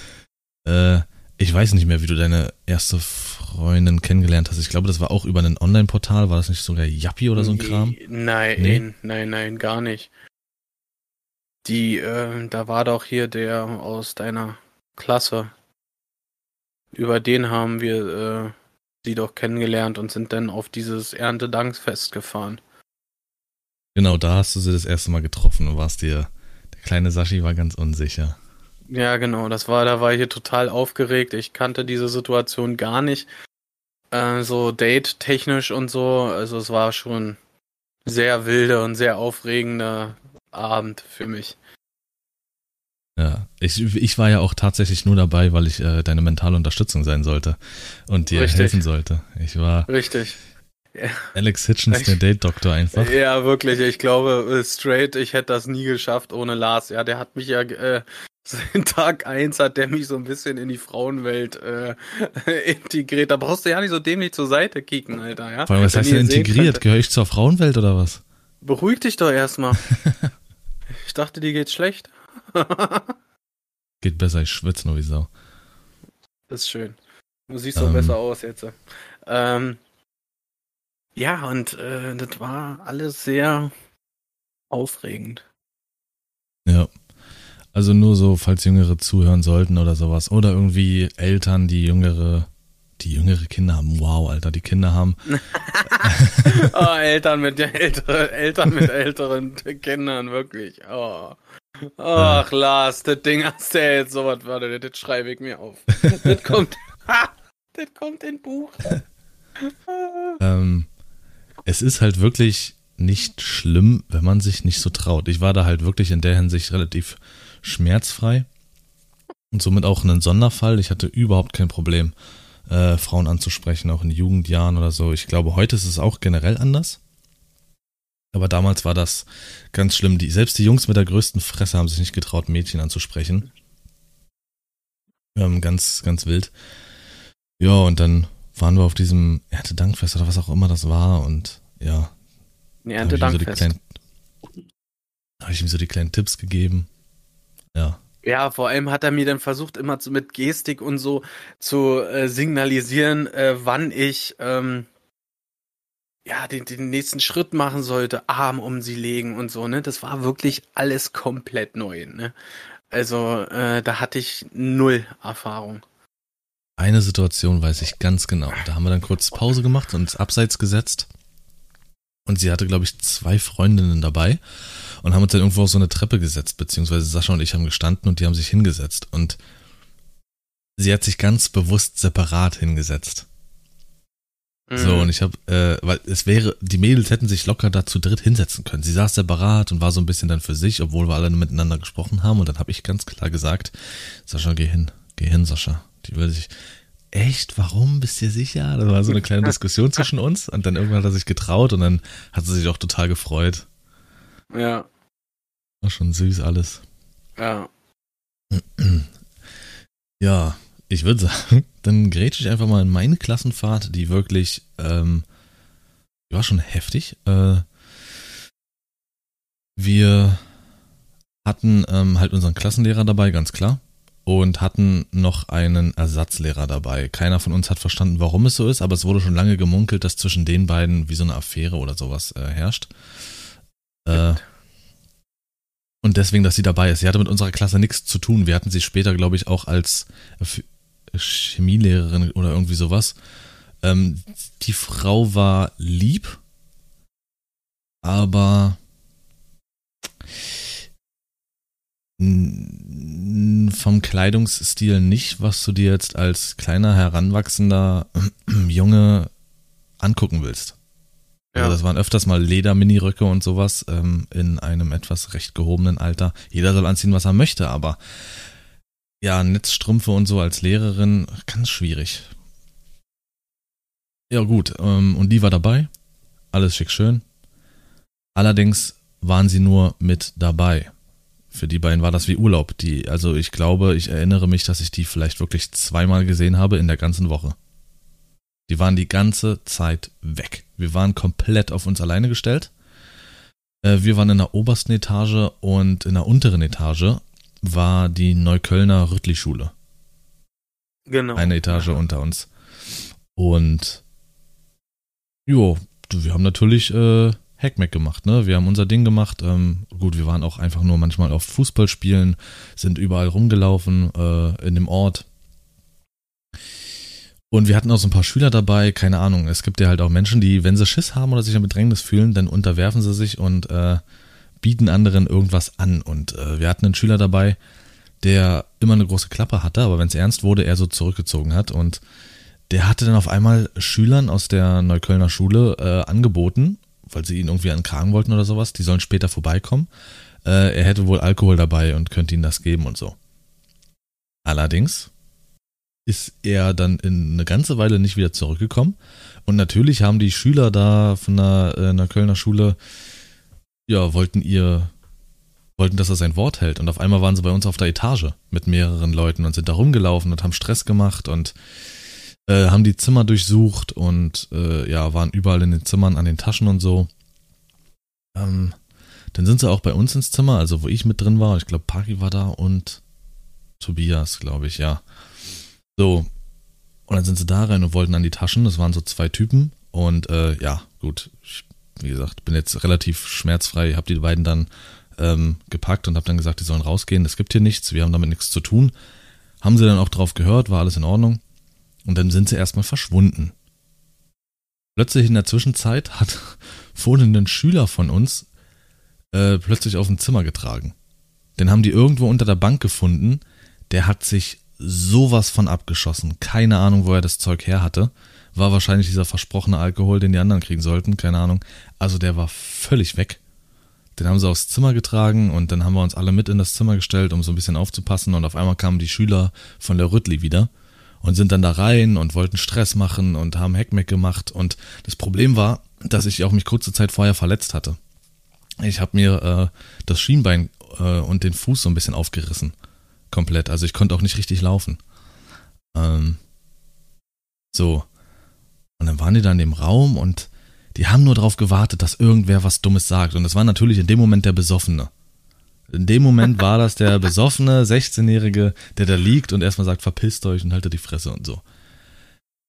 [LAUGHS] äh, ich weiß nicht mehr, wie du deine erste Freundin kennengelernt hast. Ich glaube, das war auch über ein Online-Portal. War das nicht sogar Yappi oder so ein Kram? Nein, nee? nein, nein, gar nicht. Die, äh, da war doch hier der aus deiner Klasse. Über den haben wir äh, sie doch kennengelernt und sind dann auf dieses Erntedankfest gefahren. Genau, da hast du sie das erste Mal getroffen und warst dir, der kleine Sashi war ganz unsicher. Ja, genau, das war, da war ich hier total aufgeregt. Ich kannte diese Situation gar nicht. Äh, so date-technisch und so. Also es war schon sehr wilde und sehr aufregender Abend für mich. Ja, ich, ich war ja auch tatsächlich nur dabei, weil ich äh, deine mentale Unterstützung sein sollte und dir Richtig. helfen sollte. Ich war. Richtig. Alex Hitchens, der Date-Doktor einfach. Ja, wirklich. Ich glaube, äh, straight, ich hätte das nie geschafft ohne Lars. Ja, der hat mich ja äh, [LAUGHS] Seit Tag 1 hat der mich so ein bisschen in die Frauenwelt äh, [LAUGHS] integriert. Da brauchst du ja nicht so dämlich zur Seite kicken, Alter, ja. Vor allem, was heißt denn integriert? Gehöre ich zur Frauenwelt oder was? Beruhig dich doch erstmal. [LAUGHS] ich dachte, dir geht's schlecht. Geht besser, ich schwitze nur wie Sau. Das ist schön. Du siehst doch ähm, besser aus jetzt. Ähm, ja, und äh, das war alles sehr aufregend. Ja. Also nur so, falls Jüngere zuhören sollten oder sowas. Oder irgendwie Eltern, die jüngere, die jüngere Kinder haben. Wow, Alter, die Kinder haben. [LAUGHS] [LAUGHS] oh, Eltern mit ältere, Eltern mit älteren Kindern, wirklich. Oh. Ach, Lars, das Ding hast du ja jetzt sowas, warte, das schreibe ich mir auf. [LAUGHS] das kommt, das kommt in Buch. ähm, es ist halt wirklich nicht schlimm, wenn man sich nicht so traut. Ich war da halt wirklich in der Hinsicht relativ schmerzfrei und somit auch ein Sonderfall. Ich hatte überhaupt kein Problem, äh, Frauen anzusprechen, auch in Jugendjahren oder so. Ich glaube, heute ist es auch generell anders. Aber damals war das ganz schlimm. Die, selbst die Jungs mit der größten Fresse haben sich nicht getraut, Mädchen anzusprechen. Ähm, ganz, ganz wild. Ja, und dann waren wir auf diesem Erntedankfest oder was auch immer das war und ja. Erntedankfest. Da habe ich ihm so die kleinen Tipps gegeben. Ja. Ja, vor allem hat er mir dann versucht, immer zu, mit Gestik und so zu äh, signalisieren, äh, wann ich ähm, ja den, den nächsten Schritt machen sollte, Arm um sie legen und so, ne? Das war wirklich alles komplett neu, ne? Also, äh, da hatte ich null Erfahrung. Eine Situation weiß ich ganz genau. Da haben wir dann kurz Pause gemacht und uns abseits gesetzt. Und sie hatte, glaube ich, zwei Freundinnen dabei und haben uns dann irgendwo auf so eine Treppe gesetzt, beziehungsweise Sascha und ich haben gestanden und die haben sich hingesetzt und sie hat sich ganz bewusst separat hingesetzt. Mhm. So, und ich habe, äh, weil es wäre, die Mädels hätten sich locker da zu dritt hinsetzen können. Sie saß separat und war so ein bisschen dann für sich, obwohl wir alle miteinander gesprochen haben. Und dann habe ich ganz klar gesagt, Sascha, geh hin, geh hin, Sascha. Die würde sich, echt, warum, bist du sicher? Das war so eine kleine Diskussion [LAUGHS] zwischen uns. Und dann irgendwann hat er sich getraut und dann hat sie sich auch total gefreut. Ja. War schon süß alles. Ja. [CLEARS THROAT] Ja, ich würde sagen, [LAUGHS] dann grätsche ich einfach mal in meine Klassenfahrt, die wirklich, ähm, die war schon heftig. Äh, wir hatten ähm, halt unseren Klassenlehrer dabei, ganz klar. Und hatten noch einen Ersatzlehrer dabei. Keiner von uns hat verstanden, warum es so ist, aber es wurde schon lange gemunkelt, dass zwischen den beiden wie so eine Affäre oder sowas äh, herrscht. Äh, und deswegen, dass sie dabei ist. Sie hatte mit unserer Klasse nichts zu tun. Wir hatten sie später, glaube ich, auch als Chemielehrerin oder irgendwie sowas. Ähm, die Frau war lieb, aber vom Kleidungsstil nicht, was du dir jetzt als kleiner, heranwachsender [CLEARS THROAT] Junge angucken willst. Ja. Also das waren öfters mal Leder-Miniröcke und sowas ähm, in einem etwas recht gehobenen Alter. Jeder soll anziehen, was er möchte, aber ja, Netzstrümpfe und so als Lehrerin, ganz schwierig. Ja gut, ähm, und die war dabei. Alles schick schön. Allerdings waren sie nur mit dabei. Für die beiden war das wie Urlaub. Die, also ich glaube, ich erinnere mich, dass ich die vielleicht wirklich zweimal gesehen habe in der ganzen Woche. Die waren die ganze Zeit weg. Wir waren komplett auf uns alleine gestellt. Äh, wir waren in der obersten Etage und in der unteren Etage war die Neuköllner Rüttli-Schule. Genau. Eine Etage unter uns. Und jo, wir haben natürlich äh, Hackmack gemacht, ne? Wir haben unser Ding gemacht. Ähm, gut, wir waren auch einfach nur manchmal auf Fußballspielen, sind überall rumgelaufen äh, in dem Ort. Und wir hatten auch so ein paar Schüler dabei, keine Ahnung. Es gibt ja halt auch Menschen, die, wenn sie Schiss haben oder sich in Bedrängnis fühlen, dann unterwerfen sie sich und äh, bieten anderen irgendwas an. Und äh, wir hatten einen Schüler dabei, der immer eine große Klappe hatte, aber wenn es ernst wurde, er so zurückgezogen hat. Und der hatte dann auf einmal Schülern aus der Neuköllner Schule äh, angeboten, weil sie ihn irgendwie ankragen wollten oder sowas, die sollen später vorbeikommen. Äh, er hätte wohl Alkohol dabei und könnte ihnen das geben und so. Allerdings ist er dann in eine ganze Weile nicht wieder zurückgekommen. Und natürlich haben die Schüler da von der, äh, einer Kölner Schule, ja, wollten ihr, wollten, dass er sein Wort hält. Und auf einmal waren sie bei uns auf der Etage mit mehreren Leuten und sind da rumgelaufen und haben Stress gemacht und äh, haben die Zimmer durchsucht und äh, ja, waren überall in den Zimmern an den Taschen und so. Ähm, dann sind sie auch bei uns ins Zimmer, also wo ich mit drin war. Ich glaube, Paki war da und Tobias, glaube ich, ja. So. Und dann sind sie da rein und wollten an die Taschen. Das waren so zwei Typen. Und äh, ja, gut. Ich, wie gesagt, bin jetzt relativ schmerzfrei. Hab die beiden dann ähm, gepackt und hab dann gesagt, die sollen rausgehen. Es gibt hier nichts. Wir haben damit nichts zu tun. Haben sie dann auch drauf gehört, war alles in Ordnung. Und dann sind sie erstmal verschwunden. Plötzlich in der Zwischenzeit hat [LAUGHS] vorhin ein Schüler von uns äh, plötzlich auf ein Zimmer getragen. Den haben die irgendwo unter der Bank gefunden. Der hat sich sowas von abgeschossen. Keine Ahnung, wo er das Zeug her hatte. War wahrscheinlich dieser versprochene Alkohol, den die anderen kriegen sollten. Keine Ahnung. Also der war völlig weg. Den haben sie aufs Zimmer getragen und dann haben wir uns alle mit in das Zimmer gestellt, um so ein bisschen aufzupassen. Und auf einmal kamen die Schüler von der Rüttli wieder und sind dann da rein und wollten Stress machen und haben Heckmeck gemacht. Und das Problem war, dass ich auch mich kurze Zeit vorher verletzt hatte. Ich habe mir äh, das Schienbein äh, und den Fuß so ein bisschen aufgerissen. Komplett. Also ich konnte auch nicht richtig laufen. Ähm, so. Und dann waren die da in dem Raum und die haben nur darauf gewartet, dass irgendwer was Dummes sagt. Und es war natürlich in dem Moment der Besoffene. In dem Moment war das der besoffene 16-Jährige, der da liegt und erstmal sagt, verpisst euch und haltet die Fresse und so.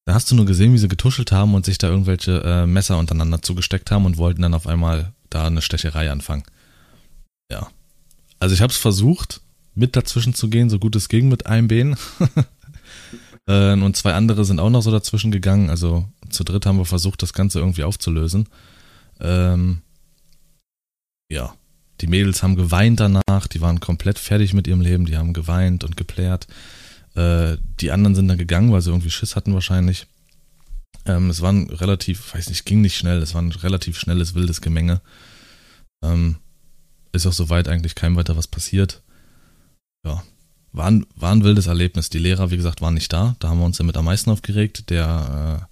Da hast du nur gesehen, wie sie getuschelt haben und sich da irgendwelche äh, Messer untereinander zugesteckt haben und wollten dann auf einmal da eine Stecherei anfangen. Ja. Also ich habe es versucht, mit dazwischen zu gehen, so gut es ging mit einem Bein. [LAUGHS] äh, und zwei andere sind auch noch so dazwischen gegangen. Also zu dritt haben wir versucht, das Ganze irgendwie aufzulösen. Ähm, ja. Die Mädels haben geweint danach, die waren komplett fertig mit ihrem Leben, die haben geweint und geplärt. Äh, die anderen sind dann gegangen, weil sie irgendwie Schiss hatten wahrscheinlich. Ähm, es war ein relativ, weiß nicht, ging nicht schnell, es war ein relativ schnelles, wildes Gemenge. Ähm, ist auch soweit eigentlich kein weiter was passiert. Ja, war ein, war ein wildes Erlebnis. Die Lehrer, wie gesagt, waren nicht da. Da haben wir uns damit am meisten aufgeregt. Der äh,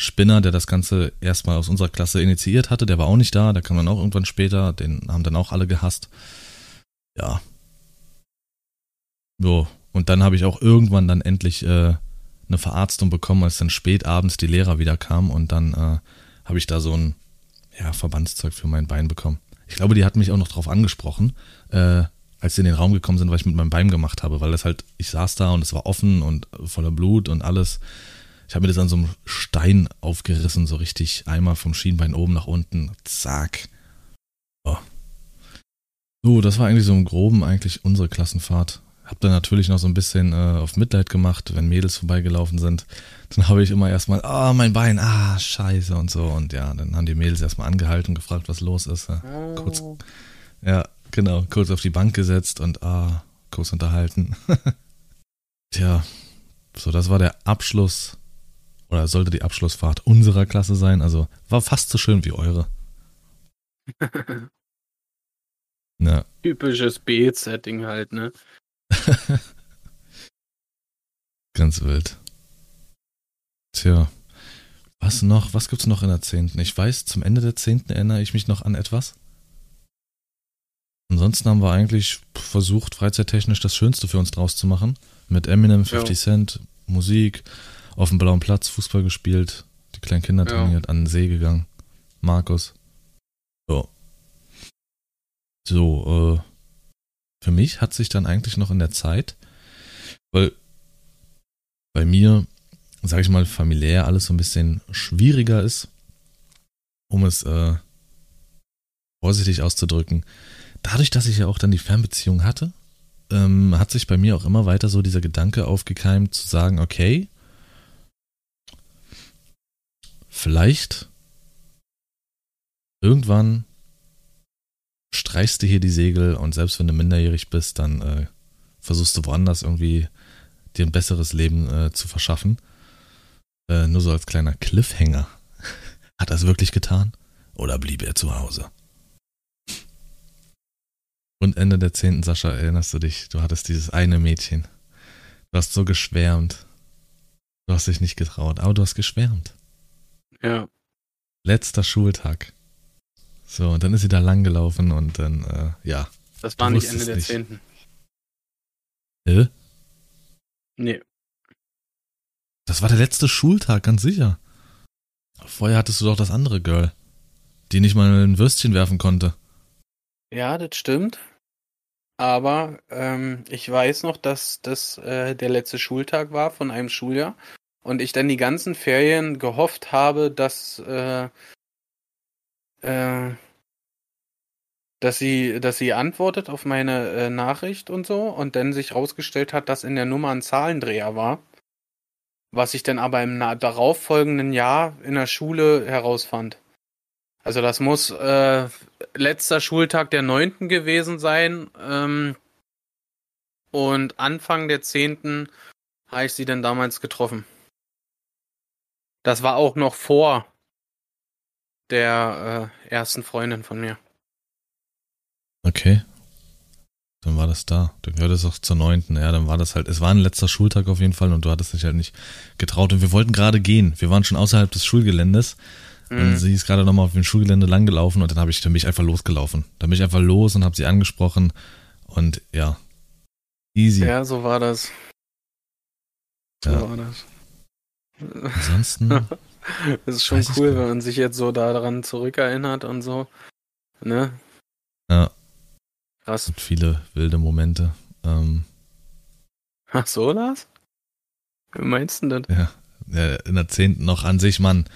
Spinner, der das Ganze erstmal aus unserer Klasse initiiert hatte, der war auch nicht da, der kam dann auch irgendwann später, den haben dann auch alle gehasst. Ja. So, und dann habe ich auch irgendwann dann endlich äh, eine Verarztung bekommen, als dann spät abends die Lehrer wieder kamen und dann äh, habe ich da so ein ja, Verbandszeug für mein Bein bekommen. Ich glaube, die hatten mich auch noch drauf angesprochen, äh, als sie in den Raum gekommen sind, was ich mit meinem Bein gemacht habe, weil das halt, ich saß da und es war offen und voller Blut und alles. Ich habe mir das an so einem Stein aufgerissen, so richtig einmal vom Schienbein oben nach unten. Zack. Oh. So, das war eigentlich so im Groben eigentlich unsere Klassenfahrt. hab dann natürlich noch so ein bisschen äh, auf Mitleid gemacht, wenn Mädels vorbeigelaufen sind. Dann habe ich immer erstmal, ah, oh, mein Bein, ah, scheiße und so. Und ja, dann haben die Mädels erstmal angehalten und gefragt, was los ist. Ja, oh. Kurz, ja, genau, kurz auf die Bank gesetzt und ah, kurz unterhalten. [LAUGHS] Tja, so, das war der Abschluss oder sollte die Abschlussfahrt unserer Klasse sein. Also war fast so schön wie eure. [LAUGHS] ja. Typisches B-Setting halt, ne? [LAUGHS] Ganz wild. Tja. Was noch? Was gibt's noch in der Zehnten? Ich weiß, zum Ende der Zehnten erinnere ich mich noch an etwas. Ansonsten haben wir eigentlich versucht, freizeittechnisch das Schönste für uns draus zu machen. Mit Eminem, 50 ja. Cent, Musik, auf dem blauen Platz Fußball gespielt, die kleinen Kinder trainiert, ja. an den See gegangen. Markus. So. So, äh, für mich hat sich dann eigentlich noch in der Zeit, weil bei mir, sag ich mal, familiär alles so ein bisschen schwieriger ist, um es äh, vorsichtig auszudrücken. Dadurch, dass ich ja auch dann die Fernbeziehung hatte, ähm, hat sich bei mir auch immer weiter so dieser Gedanke aufgekeimt, zu sagen, okay, vielleicht irgendwann streichst du hier die Segel und selbst wenn du minderjährig bist, dann äh, versuchst du woanders irgendwie dir ein besseres Leben äh, zu verschaffen. Äh, nur so als kleiner Cliffhanger. [LAUGHS] Hat er es wirklich getan? Oder blieb er zu Hause? Und Ende der zehnten, Sascha, erinnerst du dich? Du hattest dieses eine Mädchen. Du hast so geschwärmt. Du hast dich nicht getraut, aber du hast geschwärmt. Ja. Letzter Schultag. So, und dann ist sie da lang gelaufen und dann, äh, ja. Das war nicht Ende der Zehnten. Hä? Nee. Das war der letzte Schultag, ganz sicher. Vorher hattest du doch das andere Girl, die nicht mal ein Würstchen werfen konnte. Ja, das stimmt. Aber ähm, ich weiß noch, dass das äh, der letzte Schultag war von einem Schuljahr und ich dann die ganzen Ferien gehofft habe, dass äh, äh, dass sie, dass sie antwortet auf meine äh, Nachricht und so und dann sich rausgestellt hat, dass in der Nummer ein Zahlendreher war. Was ich dann aber im darauffolgenden Jahr in der Schule herausfand. Also das muss äh, letzter Schultag der neunten gewesen sein. Ähm, und Anfang der zehnten habe ich sie dann damals getroffen. Das war auch noch vor der äh, ersten Freundin von mir. Okay. Dann war das da. Dann gehört es auch zur neunten. Ja, dann war das halt, es war ein letzter Schultag auf jeden Fall und du hattest dich halt nicht getraut. Und wir wollten gerade gehen. Wir waren schon außerhalb des Schulgeländes. Mhm. Und sie ist gerade nochmal auf dem Schulgelände langgelaufen und dann habe ich, dann bin ich einfach losgelaufen. Dann bin ich einfach los und habe sie angesprochen und ja. Easy. Ja, so war das. So ja. war das. Ansonsten [LAUGHS] Das ist schon cool, wenn man sich jetzt so daran zurückerinnert und so. Ne? Ja. Krass. Und viele wilde Momente. Ähm, Ach so, Lars? Wie meinst du denn das? Ja, in der zehnten noch an sich, Mann.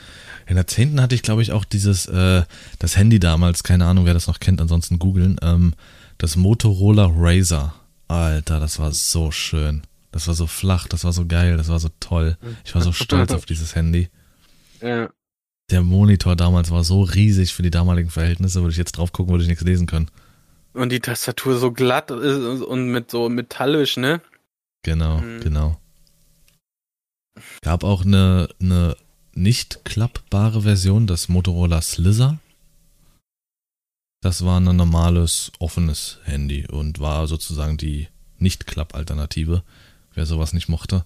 In der zehnten hatte ich, glaube ich, auch dieses, äh, das Handy damals, keine Ahnung, wer das noch kennt, ansonsten googeln, ähm, das Motorola Razer. Alter, das war so schön. Das war so flach, das war so geil, das war so toll. Ich war so [LAUGHS] stolz auf dieses Handy. Ja. Der Monitor damals war so riesig für die damaligen Verhältnisse, würde ich jetzt drauf gucken, würde ich nichts lesen können. Und die Tastatur so glatt und mit so metallisch, ne? Genau, mhm. genau. Gab auch eine, eine nicht klappbare Version des Motorola Slizzer. Das war ein normales, offenes Handy und war sozusagen die Nicht-Klapp-Alternative, wer sowas nicht mochte.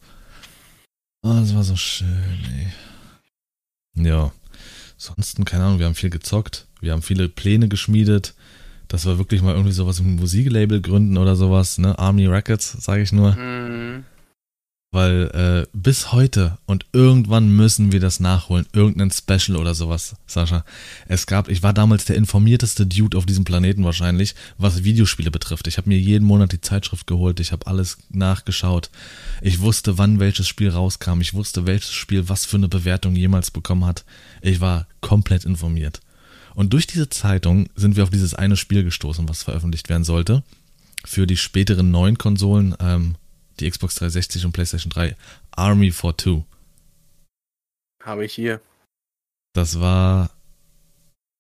Oh, das war so schön, ey. Ja. Ansonsten, keine Ahnung, wir haben viel gezockt, wir haben viele Pläne geschmiedet. Das war wirklich mal irgendwie sowas mit Musiklabel gründen oder sowas, ne? Army Records, sage ich nur. Mhm. Weil äh, bis heute und irgendwann müssen wir das nachholen, irgendein Special oder sowas, Sascha. Es gab, ich war damals der informierteste Dude auf diesem Planeten wahrscheinlich, was Videospiele betrifft. Ich habe mir jeden Monat die Zeitschrift geholt, ich habe alles nachgeschaut. Ich wusste, wann welches Spiel rauskam, ich wusste, welches Spiel was für eine Bewertung jemals bekommen hat. Ich war komplett informiert. Und durch diese Zeitung sind wir auf dieses eine Spiel gestoßen, was veröffentlicht werden sollte. für die späteren neuen Konsolen, ähm, die Xbox 360 und PlayStation 3, Army for Two. Habe ich hier. Das war.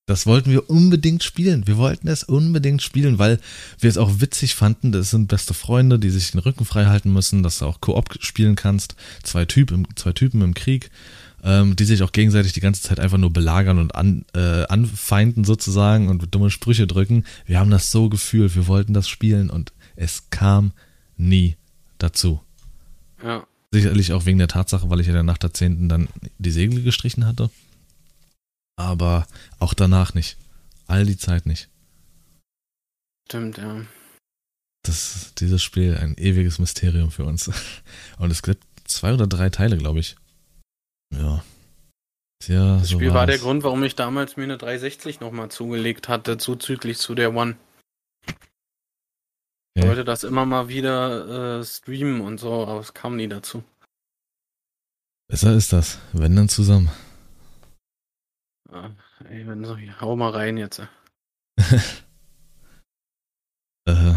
Das wollten wir unbedingt spielen. Wir wollten es unbedingt spielen, weil wir es auch witzig fanden. Das sind beste Freunde, die sich den Rücken frei halten müssen, dass du auch Koop spielen kannst. Zwei, typ im, zwei Typen im Krieg, ähm, die sich auch gegenseitig die ganze Zeit einfach nur belagern und an, äh, anfeinden sozusagen und dumme Sprüche drücken. Wir haben das so gefühlt, wir wollten das spielen und es kam nie dazu. Ja. Sicherlich auch wegen der Tatsache, weil ich ja der nach der 10. dann die Segel gestrichen hatte. Aber auch danach nicht. All die Zeit nicht. Stimmt, ja. Das, dieses Spiel ein ewiges Mysterium für uns. [LAUGHS] Und es gibt zwei oder drei Teile, glaube ich. Ja. Tja, Das so Spiel war der Grund, warum ich damals mir eine 360 nochmal zugelegt hatte, zuzüglich zu der One. Ich Okay. wollte das immer mal wieder äh, streamen und so, aber es kam nie dazu. Besser ist das. Wenn dann zusammen. Ja, ey, wenn so, hau mal rein jetzt. [LAUGHS] Äh,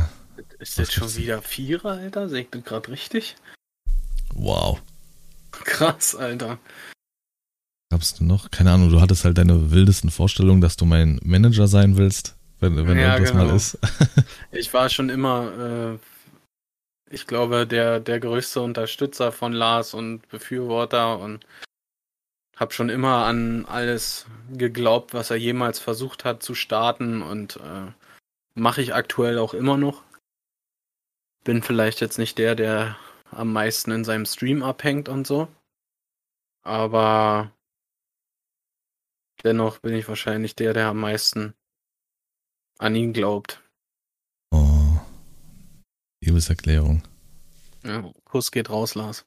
Ist das schon wieder Vierer, Alter? Seht ihr gerade richtig? wow. Krass, Alter. Gab's denn noch? Keine Ahnung, du hattest halt deine wildesten Vorstellungen, dass du mein Manager sein willst, wenn, wenn Ja, irgendwas mal genau. ist. [LAUGHS] Ich war schon immer, äh, ich glaube, der, der größte Unterstützer von Lars und Befürworter und habe schon immer an alles geglaubt, was er jemals versucht hat zu starten und äh, mache ich aktuell auch immer noch. Bin vielleicht jetzt nicht der, der am meisten in seinem Stream abhängt und so. Aber dennoch bin ich wahrscheinlich der, der am meisten an ihn glaubt. Oh. Liebeserklärung. Ja, Kuss geht raus, Lars.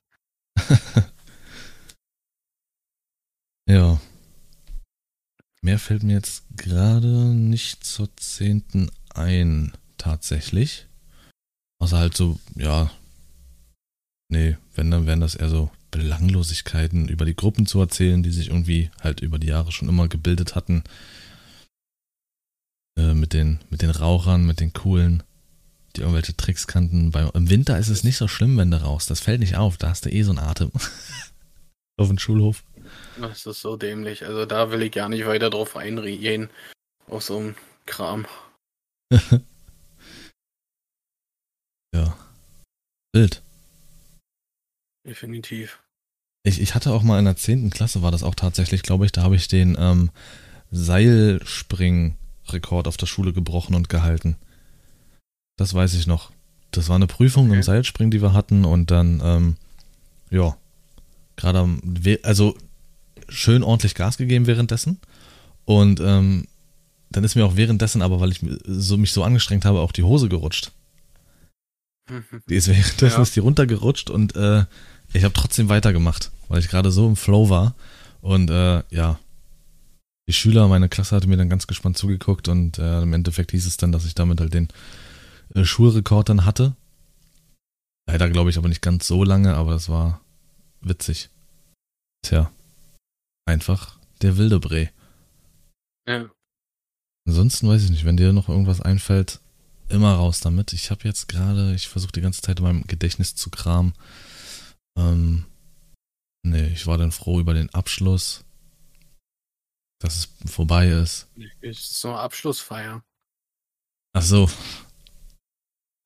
[LAUGHS] Ja. Mehr fällt mir jetzt gerade nicht zur zehnten ein, tatsächlich. Außer halt so, ja. Nee, wenn, dann wären das eher so Belanglosigkeiten über die Gruppen zu erzählen, die sich irgendwie halt über die Jahre schon immer gebildet hatten. Äh, mit, den, mit den Rauchern, mit den Coolen, die irgendwelche Tricks kannten. Bei, Im Winter ist es nicht so schlimm, wenn du rauchst. Das fällt nicht auf. Da hast du eh so einen Atem. [LAUGHS] Auf dem Schulhof. Das ist so dämlich. Also da will ich gar nicht weiter drauf eingehen. Auf so einem Kram. [LAUGHS] Ja. Wild. Definitiv. Ich, ich hatte auch mal in der 10. Klasse, war das auch tatsächlich, glaube ich, da habe ich den ähm, Seilspring-Rekord auf der Schule gebrochen und gehalten. Das weiß ich noch. Das war eine Prüfung im Okay. Seilspringen, die wir hatten und dann, ähm, ja, gerade am, we- also schön ordentlich Gas gegeben währenddessen und ähm, dann ist mir auch währenddessen, aber weil ich so, mich so angestrengt habe, auch die Hose gerutscht. [LAUGHS] Die ist währenddessen Ja. ist die runtergerutscht und äh, ich habe trotzdem weitergemacht, weil ich gerade so im Flow war. Und äh, ja, die Schüler, meine Klasse hatte mir dann ganz gespannt zugeguckt und äh, im Endeffekt hieß es dann, dass ich damit halt den äh, Schulrekord dann hatte. Leider glaube ich aber nicht ganz so lange, aber es war witzig. Tja, einfach der wilde Bree. Ja. Ansonsten weiß ich nicht, wenn dir noch irgendwas einfällt, immer raus damit. Ich habe jetzt gerade, ich versuche die ganze Zeit in meinem Gedächtnis zu kramen. Ähm, nee, ich war dann froh über den Abschluss, dass es vorbei ist. Ist so eine Abschlussfeier. Ach so.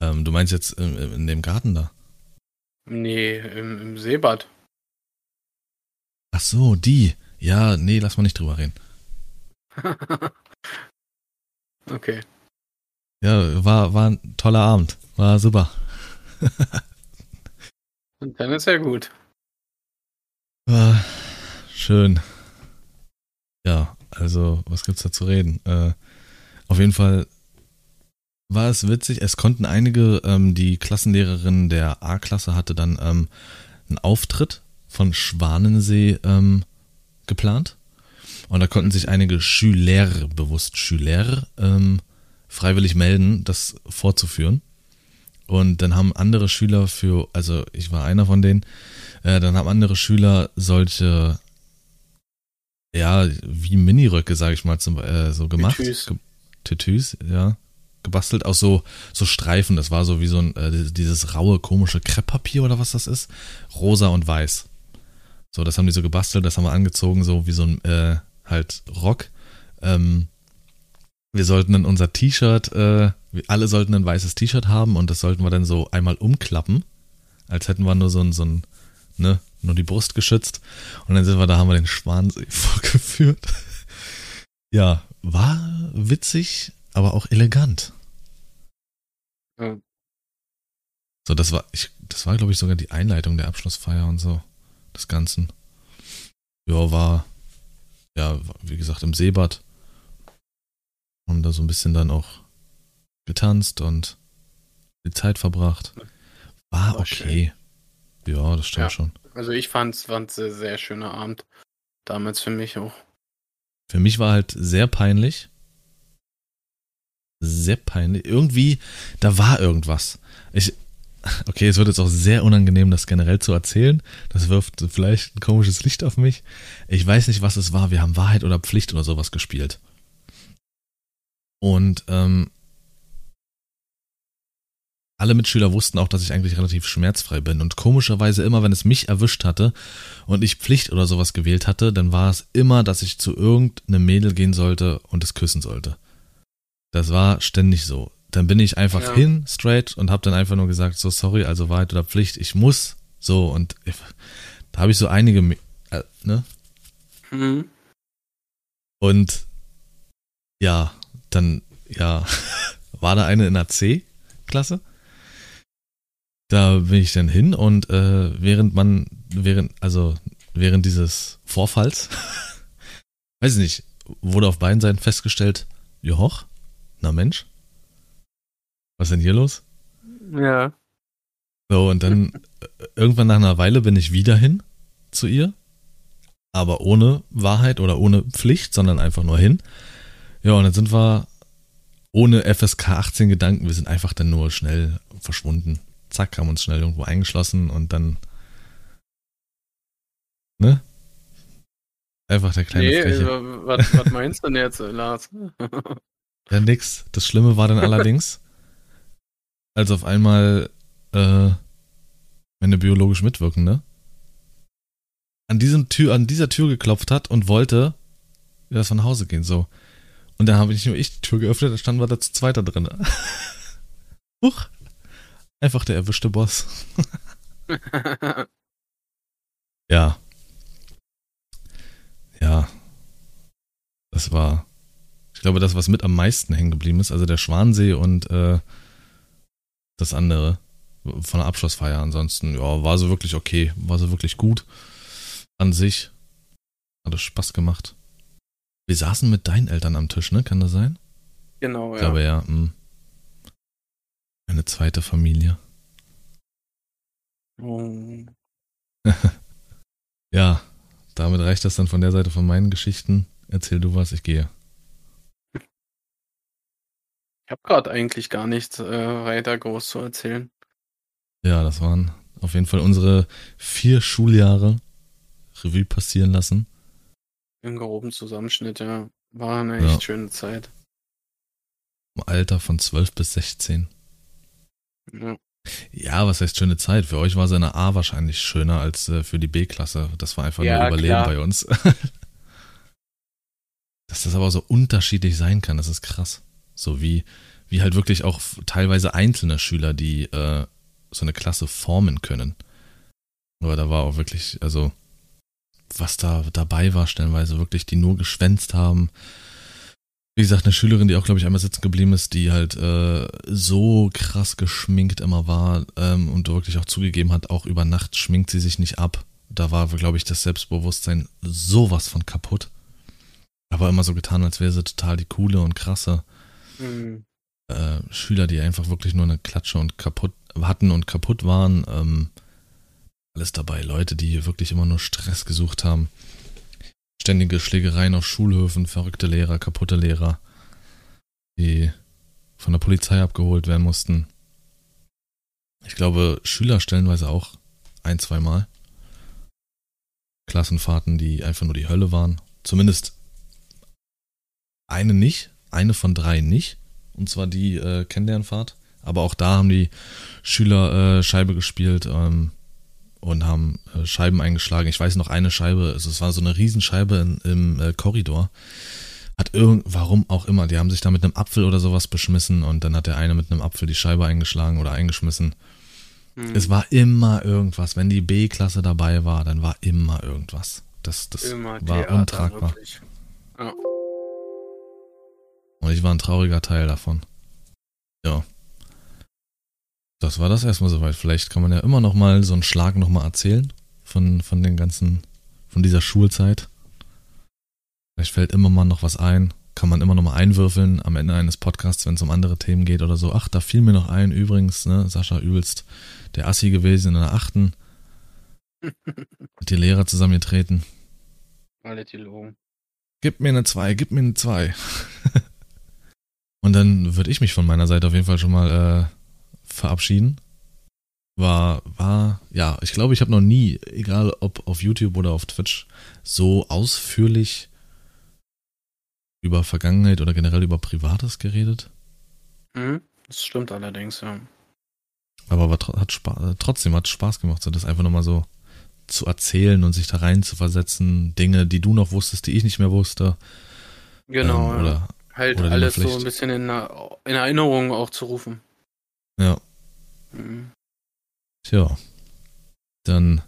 Ähm, du meinst jetzt in, in dem Garten da? Nee, im, im Seebad. Ach so, die. Ja, nee, lass mal nicht drüber reden. [LAUGHS] okay. Ja, war, war ein toller Abend. War super. Und dann ist ja gut. Ah, schön. Ja, also, was gibt's da zu reden? Äh, auf jeden Fall war es witzig. Es konnten einige, ähm, die Klassenlehrerin der A-Klasse hatte dann ähm, einen Auftritt von Schwanensee ähm, geplant. Und da konnten sich einige Schüler, bewusst Schüler, ähm, freiwillig melden, das vorzuführen. Und dann haben andere Schüler für, also ich war einer von denen, äh, dann haben andere Schüler solche, ja, wie Miniröcke, sage ich mal, zum, äh, so gemacht. Tütüs. Ge Tütüs, ja, gebastelt aus so, so Streifen. Das war so wie so ein, äh, dieses raue, komische Krepppapier oder was das ist. Rosa und weiß. So, das haben die so gebastelt, das haben wir angezogen, so wie so ein, äh, halt Rock. Ähm, wir sollten dann unser T-Shirt, äh, alle sollten ein weißes T-Shirt haben und das sollten wir dann so einmal umklappen, als hätten wir nur so ein, so ein, ne, nur die Brust geschützt. Und dann sind wir da, haben wir den Schwansee [LAUGHS] vorgeführt. ja, war witzig, aber auch elegant. Ja. So, das war, ich, das war, glaube ich, sogar die Einleitung der Abschlussfeier und so, des Ganzen. Ja, war, ja, wie gesagt, im Seebad. Haben da so ein bisschen dann auch getanzt und die Zeit verbracht. War okay. Ja, das stimmt ja. schon. Also ich fand es ein sehr, sehr schöner Abend. Damals für mich auch. Für mich war halt sehr peinlich. Sehr peinlich. Irgendwie, da war irgendwas. Ich, okay, es wird jetzt auch sehr unangenehm, das generell zu erzählen. Das wirft vielleicht ein komisches Licht auf mich. Ich weiß nicht, was es war. Wir haben Wahrheit oder Pflicht oder sowas gespielt. Und ähm, alle Mitschüler wussten auch, dass ich eigentlich relativ schmerzfrei bin. Und komischerweise immer, wenn es mich erwischt hatte und ich Pflicht oder sowas gewählt hatte, dann war es immer, dass ich zu irgendeinem Mädel gehen sollte und es küssen sollte. Das war ständig so. Dann bin ich einfach ja. hin, straight, und habe dann einfach nur gesagt, so sorry, also Wahrheit oder Pflicht, ich muss so. Und ich, da habe ich so einige, äh, ne? Mhm. Und ja, dann, ja, [LAUGHS] war da eine in der C-Klasse da bin ich dann hin und äh, während man, während, also während dieses Vorfalls, [LAUGHS] weiß ich nicht, wurde auf beiden Seiten festgestellt, Joch, na Mensch, was ist denn hier los? Ja. So, und dann äh, irgendwann nach einer Weile bin ich wieder hin zu ihr, aber ohne Wahrheit oder ohne Pflicht, sondern einfach nur hin. Ja, und dann sind wir ohne FSK 18 Gedanken, wir sind einfach dann nur schnell verschwunden zack, haben uns schnell irgendwo eingeschlossen und dann. Ne? Einfach der kleine nee, Freche. Was, was meinst du denn jetzt, Lars? [LAUGHS] ja, nix. Das Schlimme war dann allerdings, als auf einmal äh, meine biologisch Mitwirkende an diesem Tür, an dieser Tür geklopft hat und wollte, wir nach Hause gehen, so. Und dann habe nicht nur ich die Tür geöffnet, da standen wir da zu zweit da drin. [LAUGHS] Huch. Einfach der erwischte Boss. [LAUGHS] ja. Ja. Das war, ich glaube, das, was mit am meisten hängen geblieben ist. Also der Schwansee und äh, das andere von der Abschlussfeier. Ansonsten, ja, war so wirklich okay. War so wirklich gut an sich. Hat es Spaß gemacht. Wir saßen mit deinen Eltern am Tisch, ne? Kann das sein? Genau, ja. Ich glaube, ja. Mh. Eine zweite Familie. Oh. [LAUGHS] ja, damit reicht das dann von der Seite von meinen Geschichten. Erzähl du was, ich gehe. Ich habe gerade eigentlich gar nichts äh, weiter groß zu erzählen. Ja, das waren auf jeden Fall unsere vier Schuljahre Revue passieren lassen. Im groben Zusammenschnitt, ja. War eine echt ja. schöne Zeit. Im Alter von 12 bis 16. Ja. Ja, was heißt schöne Zeit? Für euch war seine A wahrscheinlich schöner als äh, für die B-Klasse. Das war einfach ja, nur Überleben klar. bei uns. [LAUGHS] Dass das aber so unterschiedlich sein kann, das ist krass. So wie, wie halt wirklich auch teilweise einzelne Schüler, die äh, so eine Klasse formen können. Aber da war auch wirklich, also, was da dabei war, stellenweise wirklich, die nur geschwänzt haben, wie gesagt, eine Schülerin, die auch, glaube ich, einmal sitzen geblieben ist, die halt äh, so krass geschminkt immer war ähm, und wirklich auch zugegeben hat, auch über Nacht schminkt sie sich nicht ab. Da war, glaube ich, das Selbstbewusstsein sowas von kaputt. Aber immer so getan, als wäre sie total die coole und krasse mhm. äh, Schüler, die einfach wirklich nur eine Klatsche und kaputt hatten und kaputt waren. Ähm, alles dabei. Leute, die wirklich immer nur Stress gesucht haben. Ständige Schlägereien auf Schulhöfen, verrückte Lehrer, kaputte Lehrer, die von der Polizei abgeholt werden mussten. Ich glaube, Schüler stellenweise auch ein, zwei Mal. Klassenfahrten, die einfach nur die Hölle waren. Zumindest eine nicht, eine von drei nicht. und zwar die äh, Kennenlernfahrt. Aber auch da haben die Schüler äh, Scheibe gespielt ähm, und haben äh, Scheiben eingeschlagen. Ich weiß noch eine Scheibe, also es war so eine Riesenscheibe in, im äh, Korridor. Hat irgend, warum auch immer, die haben sich da mit einem Apfel oder sowas beschmissen und dann hat der eine mit einem Apfel die Scheibe eingeschlagen oder eingeschmissen. Hm. Es war immer irgendwas. Wenn die B-Klasse dabei war, dann war immer irgendwas. Das, das immer war untragbar. Ja. Und ich war ein trauriger Teil davon. Ja. Das war das erstmal soweit. Vielleicht kann man ja immer noch mal so einen Schlag noch mal erzählen von, von den ganzen, von dieser Schulzeit. Vielleicht fällt immer mal noch was ein. Kann man immer noch mal einwürfeln am Ende eines Podcasts, wenn es um andere Themen geht oder so. Ach, da fiel mir noch ein, übrigens, ne, Sascha übelst der Assi gewesen in der achten. [LAUGHS] Mit die Lehrer zusammengetreten. Alle die Logen. Gib mir eine 2, gib mir eine 2. [LAUGHS] Und dann würde ich mich von meiner Seite auf jeden Fall schon mal äh, verabschieden. War, war, ja, ich glaube, ich habe noch nie, egal ob auf YouTube oder auf Twitch, so ausführlich über Vergangenheit oder generell über Privates geredet. Mhm, das stimmt allerdings, ja. Aber war, hat Spaß, trotzdem hat Spaß gemacht, so das einfach nochmal so zu erzählen und sich da rein zu versetzen. Dinge, die du noch wusstest, die ich nicht mehr wusste. Genau, ähm, oder, halt oder alles so ein bisschen in, in Erinnerung auch zu rufen. Ja. Mhm. Tja. Dann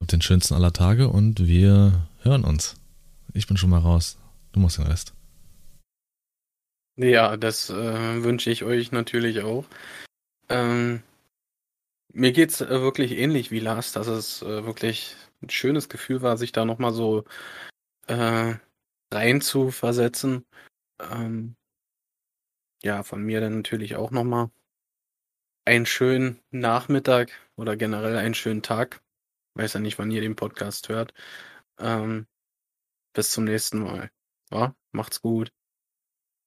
den schönsten aller Tage und wir hören uns. Ich bin schon mal raus. Du musst den Rest. Ja, das äh, wünsche ich euch natürlich auch. Ähm, mir geht's äh, wirklich ähnlich wie Lars, dass es äh, wirklich ein schönes Gefühl war, sich da nochmal so äh, rein zu versetzen. Ähm, ja, von mir dann natürlich auch nochmal einen schönen Nachmittag oder generell einen schönen Tag. Weiß ja nicht, wann ihr den Podcast hört. Ähm, bis zum nächsten Mal. Ja, macht's gut.